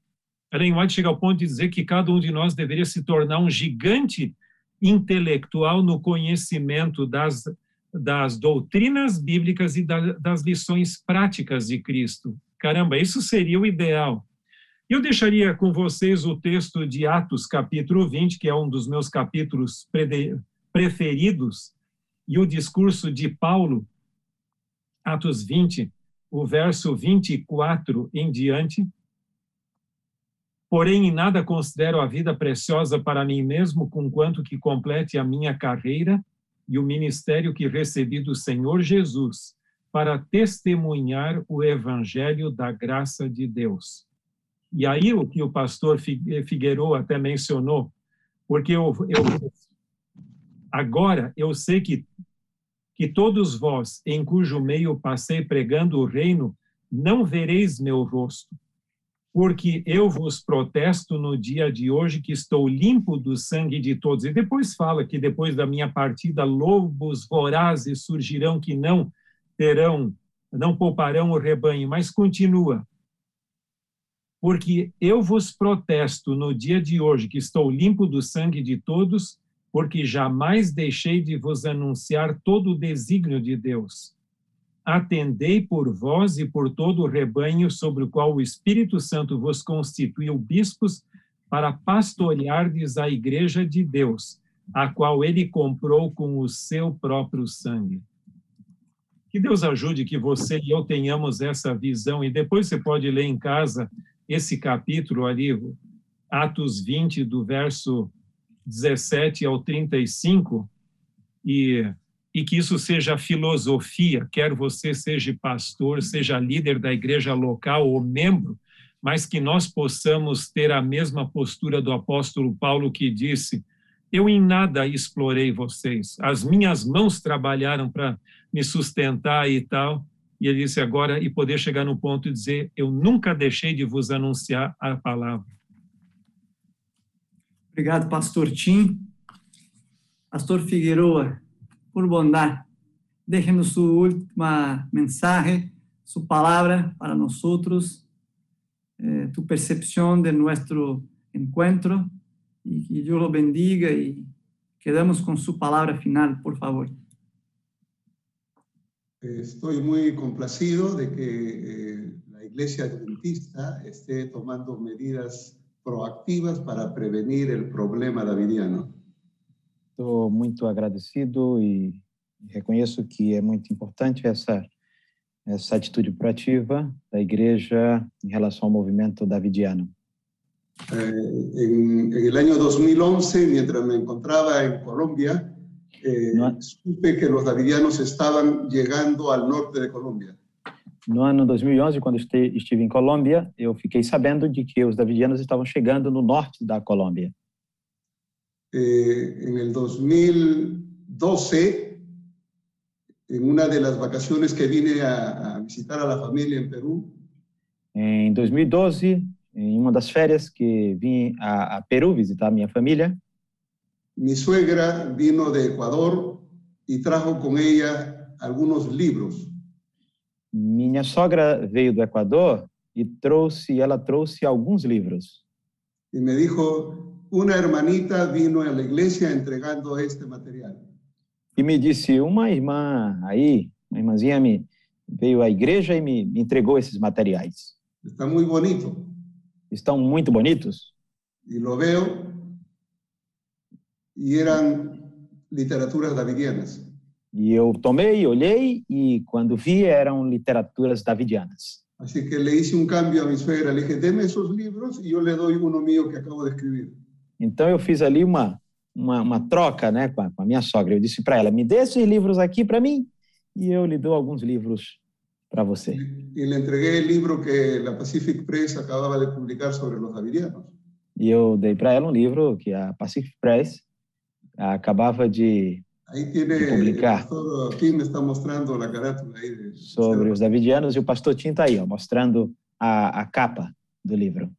Ellen White chega ao ponto de dizer que cada um de nós deveria se tornar um gigante intelectual no conhecimento das, das doutrinas bíblicas e da, das lições práticas de Cristo. Caramba, isso seria o ideal. Eu deixaria com vocês o texto de Atos, capítulo 20, que é um dos meus capítulos preferidos, e o discurso de Paulo, Atos 20, o verso 24 em diante. Porém, em nada considero a vida preciosa para mim mesmo, conquanto que complete a minha carreira e o ministério que recebi do Senhor Jesus, para testemunhar o evangelho da graça de Deus. E aí o que o pastor Figueiredo até mencionou, porque eu, eu agora eu sei que que todos vós, em cujo meio passei pregando o reino, não vereis meu rosto, porque eu vos protesto no dia de hoje que estou limpo do sangue de todos. E depois fala que depois da minha partida, lobos vorazes surgirão que não terão, não pouparão o rebanho, mas continua. Porque eu vos protesto no dia de hoje que estou limpo do sangue de todos, porque jamais deixei de vos anunciar todo o desígnio de Deus. Atendei por vós e por todo o rebanho sobre o qual o Espírito Santo vos constituiu bispos para pastoreardes a igreja de Deus, a qual ele comprou com o seu próprio sangue. Que Deus ajude que você e eu tenhamos essa visão, e depois você pode ler em casa esse capítulo ali, Atos 20, do verso 17 ao 35, e, e que isso seja filosofia, quer você seja pastor, seja líder da igreja local ou membro, mas que nós possamos ter a mesma postura do apóstolo Paulo que disse: Eu em nada explorei vocês, as minhas mãos trabalharam para me sustentar e tal. E ele disse agora, e poder chegar no ponto de dizer: Eu nunca deixei de vos anunciar a palavra. Obrigado, pastor Tim. Pastor Figueroa, por bondade, déjenos su última mensaje, su palabra para nosotros, eh, tu percepción de nuestro encuentro y que Dios lo bendiga y quedamos con su palabra final, por favor. Estoy muy complacido de que eh, la Iglesia Adventista esté tomando medidas proativas para prevenir o problema davidiano. Estou muito agradecido e Reconheço que é muito importante essa essa atitude proativa da igreja em relação ao movimento davidiano. Eh, en, en el año 2011, mientras me encontraba en Colombia, eh, No. supe que los davidianos estaban llegando al norte de Colombia. No ano 2011, quando este- estive em Colômbia, eu fiquei sabendo de que os davidianos estavam chegando no norte da Colômbia. Eh, en el 2012, en una de las vacaciones que vine a, a visitar a la familia en Perú, Em 2012, em uma das férias que vim a, a Peru visitar minha família, mi suegra vino de Ecuador y trajo con ella algunos libros. minha sogra veio do Equador e trouxe, ela trouxe alguns livros. Y me dijo, una hermanita vino a la iglesia entregando este material. E me disse, uma irmã aí, uma irmãzinha me veio à igreja e me, me entregou esses materiais. Está muy bonito. Estão muito bonitos. Y lo veo y eran literaturas davidianas. E eu tomei, olhei e quando vi eram literaturas davidianas. Así que le hice un cambio a mi suegra. Le dije, deme esos libros y yo le doy uno mío que acabo de escribir. Então eu fiz ali uma uma, uma troca, né, com a, com a minha sogra. Eu disse para ela: "Me dê esses livros aqui para mim e eu lhe dou alguns livros para você". Y le entregué el libro que la Pacific Press acababa de publicar sobre los davidianos. E eu dei para ela um livro que a Pacific Press acabava de tiene, De publicar. pastor Kim me está mostrando la carátula ahí de sobre os davidianos e o pastor Tim está aí, ó, mostrando a, a capa do livro.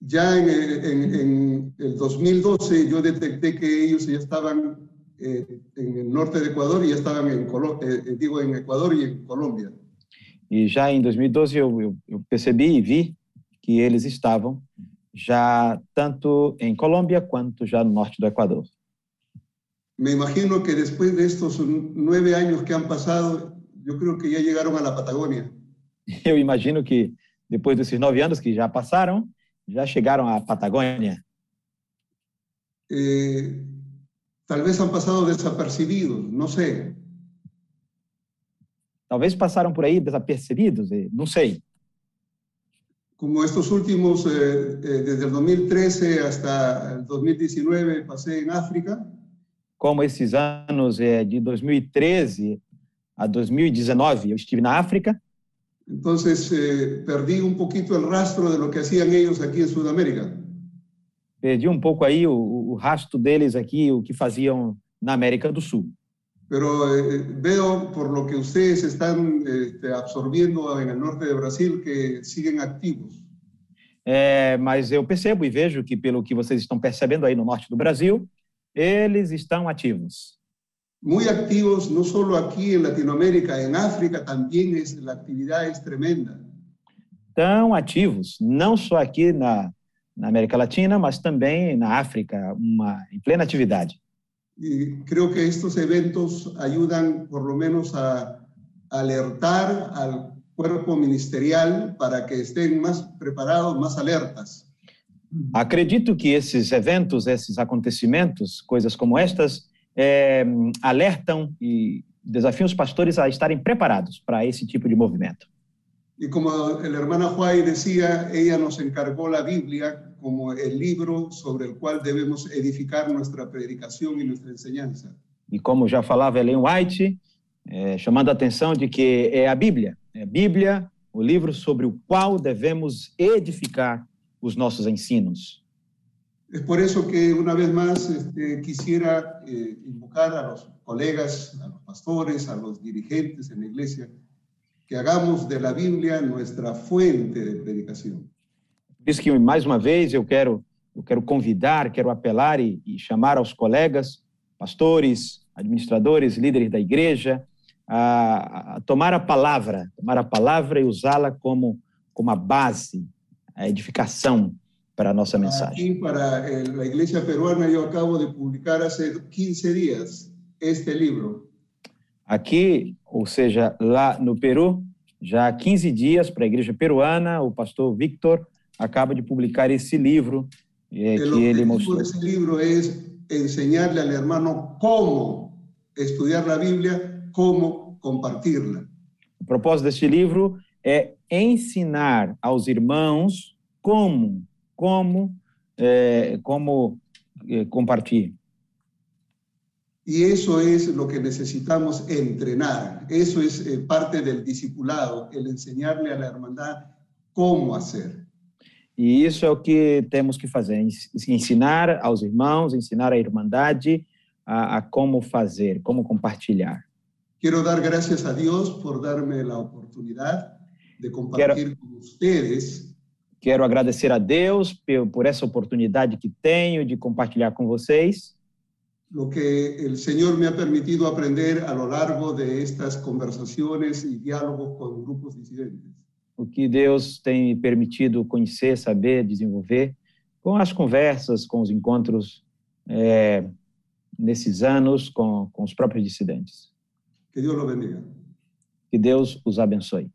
Ya en en- en el 2012 yo detecté que ellos ya estaban eh, en el norte de Ecuador y ya estaban en, Colo- eh, eh, digo, en Ecuador y en Colombia. E já em 2012 eu, eu, eu percebi e vi que eles estavam já tanto em Colômbia quanto já no norte do Equador. Me imagino que después de estos nueve años que han pasado, yo creo que ya llegaron a la Patagonia. (laughs) Eu imagino que depois desses nove anos que já passaram, já chegaram à Patagônia. Eh, tal vez han pasado desapercibidos, no sé. Talvez passaram por aí desapercebidos, eh, não sei. Como estos últimos, eh, eh, desde el 2013 hasta el 2019, pasé en África. Como esses anos eh, de 2013 a 2019 eu estive na África, Entonces eh, perdí un poquito el rastro de lo que hacían ellos aquí en Sudamérica. perdi um pouco aí o, o rastro deles aqui, o que faziam na América do Sul. Pero eh, veo por lo que ustedes están este, absorbiendo en el norte de Brasil que siguen activos. É, mas eu percebo e vejo que, pelo que vocês estão percebendo aí no norte do Brasil, eles estão ativos. Muy activos, no solo aquí en Latinoamérica, en África también es, la actividad es tremenda. Tão ativos, não só aqui na, na América Latina, mas também na África, uma, em plena atividade. Y creo que estos eventos ayudan por lo menos a alertar al cuerpo ministerial para que estén más preparados, más alertas. Acredito que esses eventos, esses acontecimentos, coisas como estas, é, alertam e desafiam os pastores a estarem preparados para esse tipo de movimento. Y como el hermana Juay decía, ella nos encargó la Biblia como el libro sobre el cual debemos edificar nuestra predicación y nuestra enseñanza. E como já falava Ellen White, é, chamando a atenção de que é a Bíblia, é a Bíblia, o livro sobre o qual devemos edificar os nossos ensinos. Es por eso que una vez más este, quisiera eh, invocar a los colegas, a los pastores, a los dirigentes en la iglesia, que hagamos de la Biblia nuestra fuente de predicación. Por isso que, mais uma vez, eu quero, eu quero convidar, quero apelar e, chamar aos colegas, pastores, administradores, líderes da igreja, a, a tomar a palavra, tomar a palavra e usá-la como, como a base, a edificação para a nossa mensagem. Para la iglesia peruana yo acabo de publicar hace 15 días este libro. Aqui, ou seja, lá no Peru, já há 15 dias, para a igreja peruana, o pastor Victor acaba de publicar esse livro El que ele mostrou. de ese libro es enseñarle al hermano cómo estudiar la Biblia, cómo compartirla. O propósito deste livro é ensinar aos irmãos como, como, é, como é, compartilhar. Y eso es lo que necesitamos entrenar. Eso es eh, parte del discipulado, el enseñarle a la hermandad cómo hacer. E isso é o que temos que fazer: ensinar aos irmãos, ensinar à irmandade a, a como fazer, como compartilhar. Quiero dar gracias a Dios por darme la oportunidad de compartir con ustedes Quero agradecer a Deus por, essa oportunidade que tenho de compartilhar com vocês. lo que el Señor me ha permitido aprender a lo largo de estas conversaciones y diálogos con grupos disidentes. o que Deus tem me permitido conhecer, saber, desenvolver com as conversas, com os encontros é, nesses anos com, com os próprios dissidentes. Que Dios lo bendiga. Que Deus os abençoe.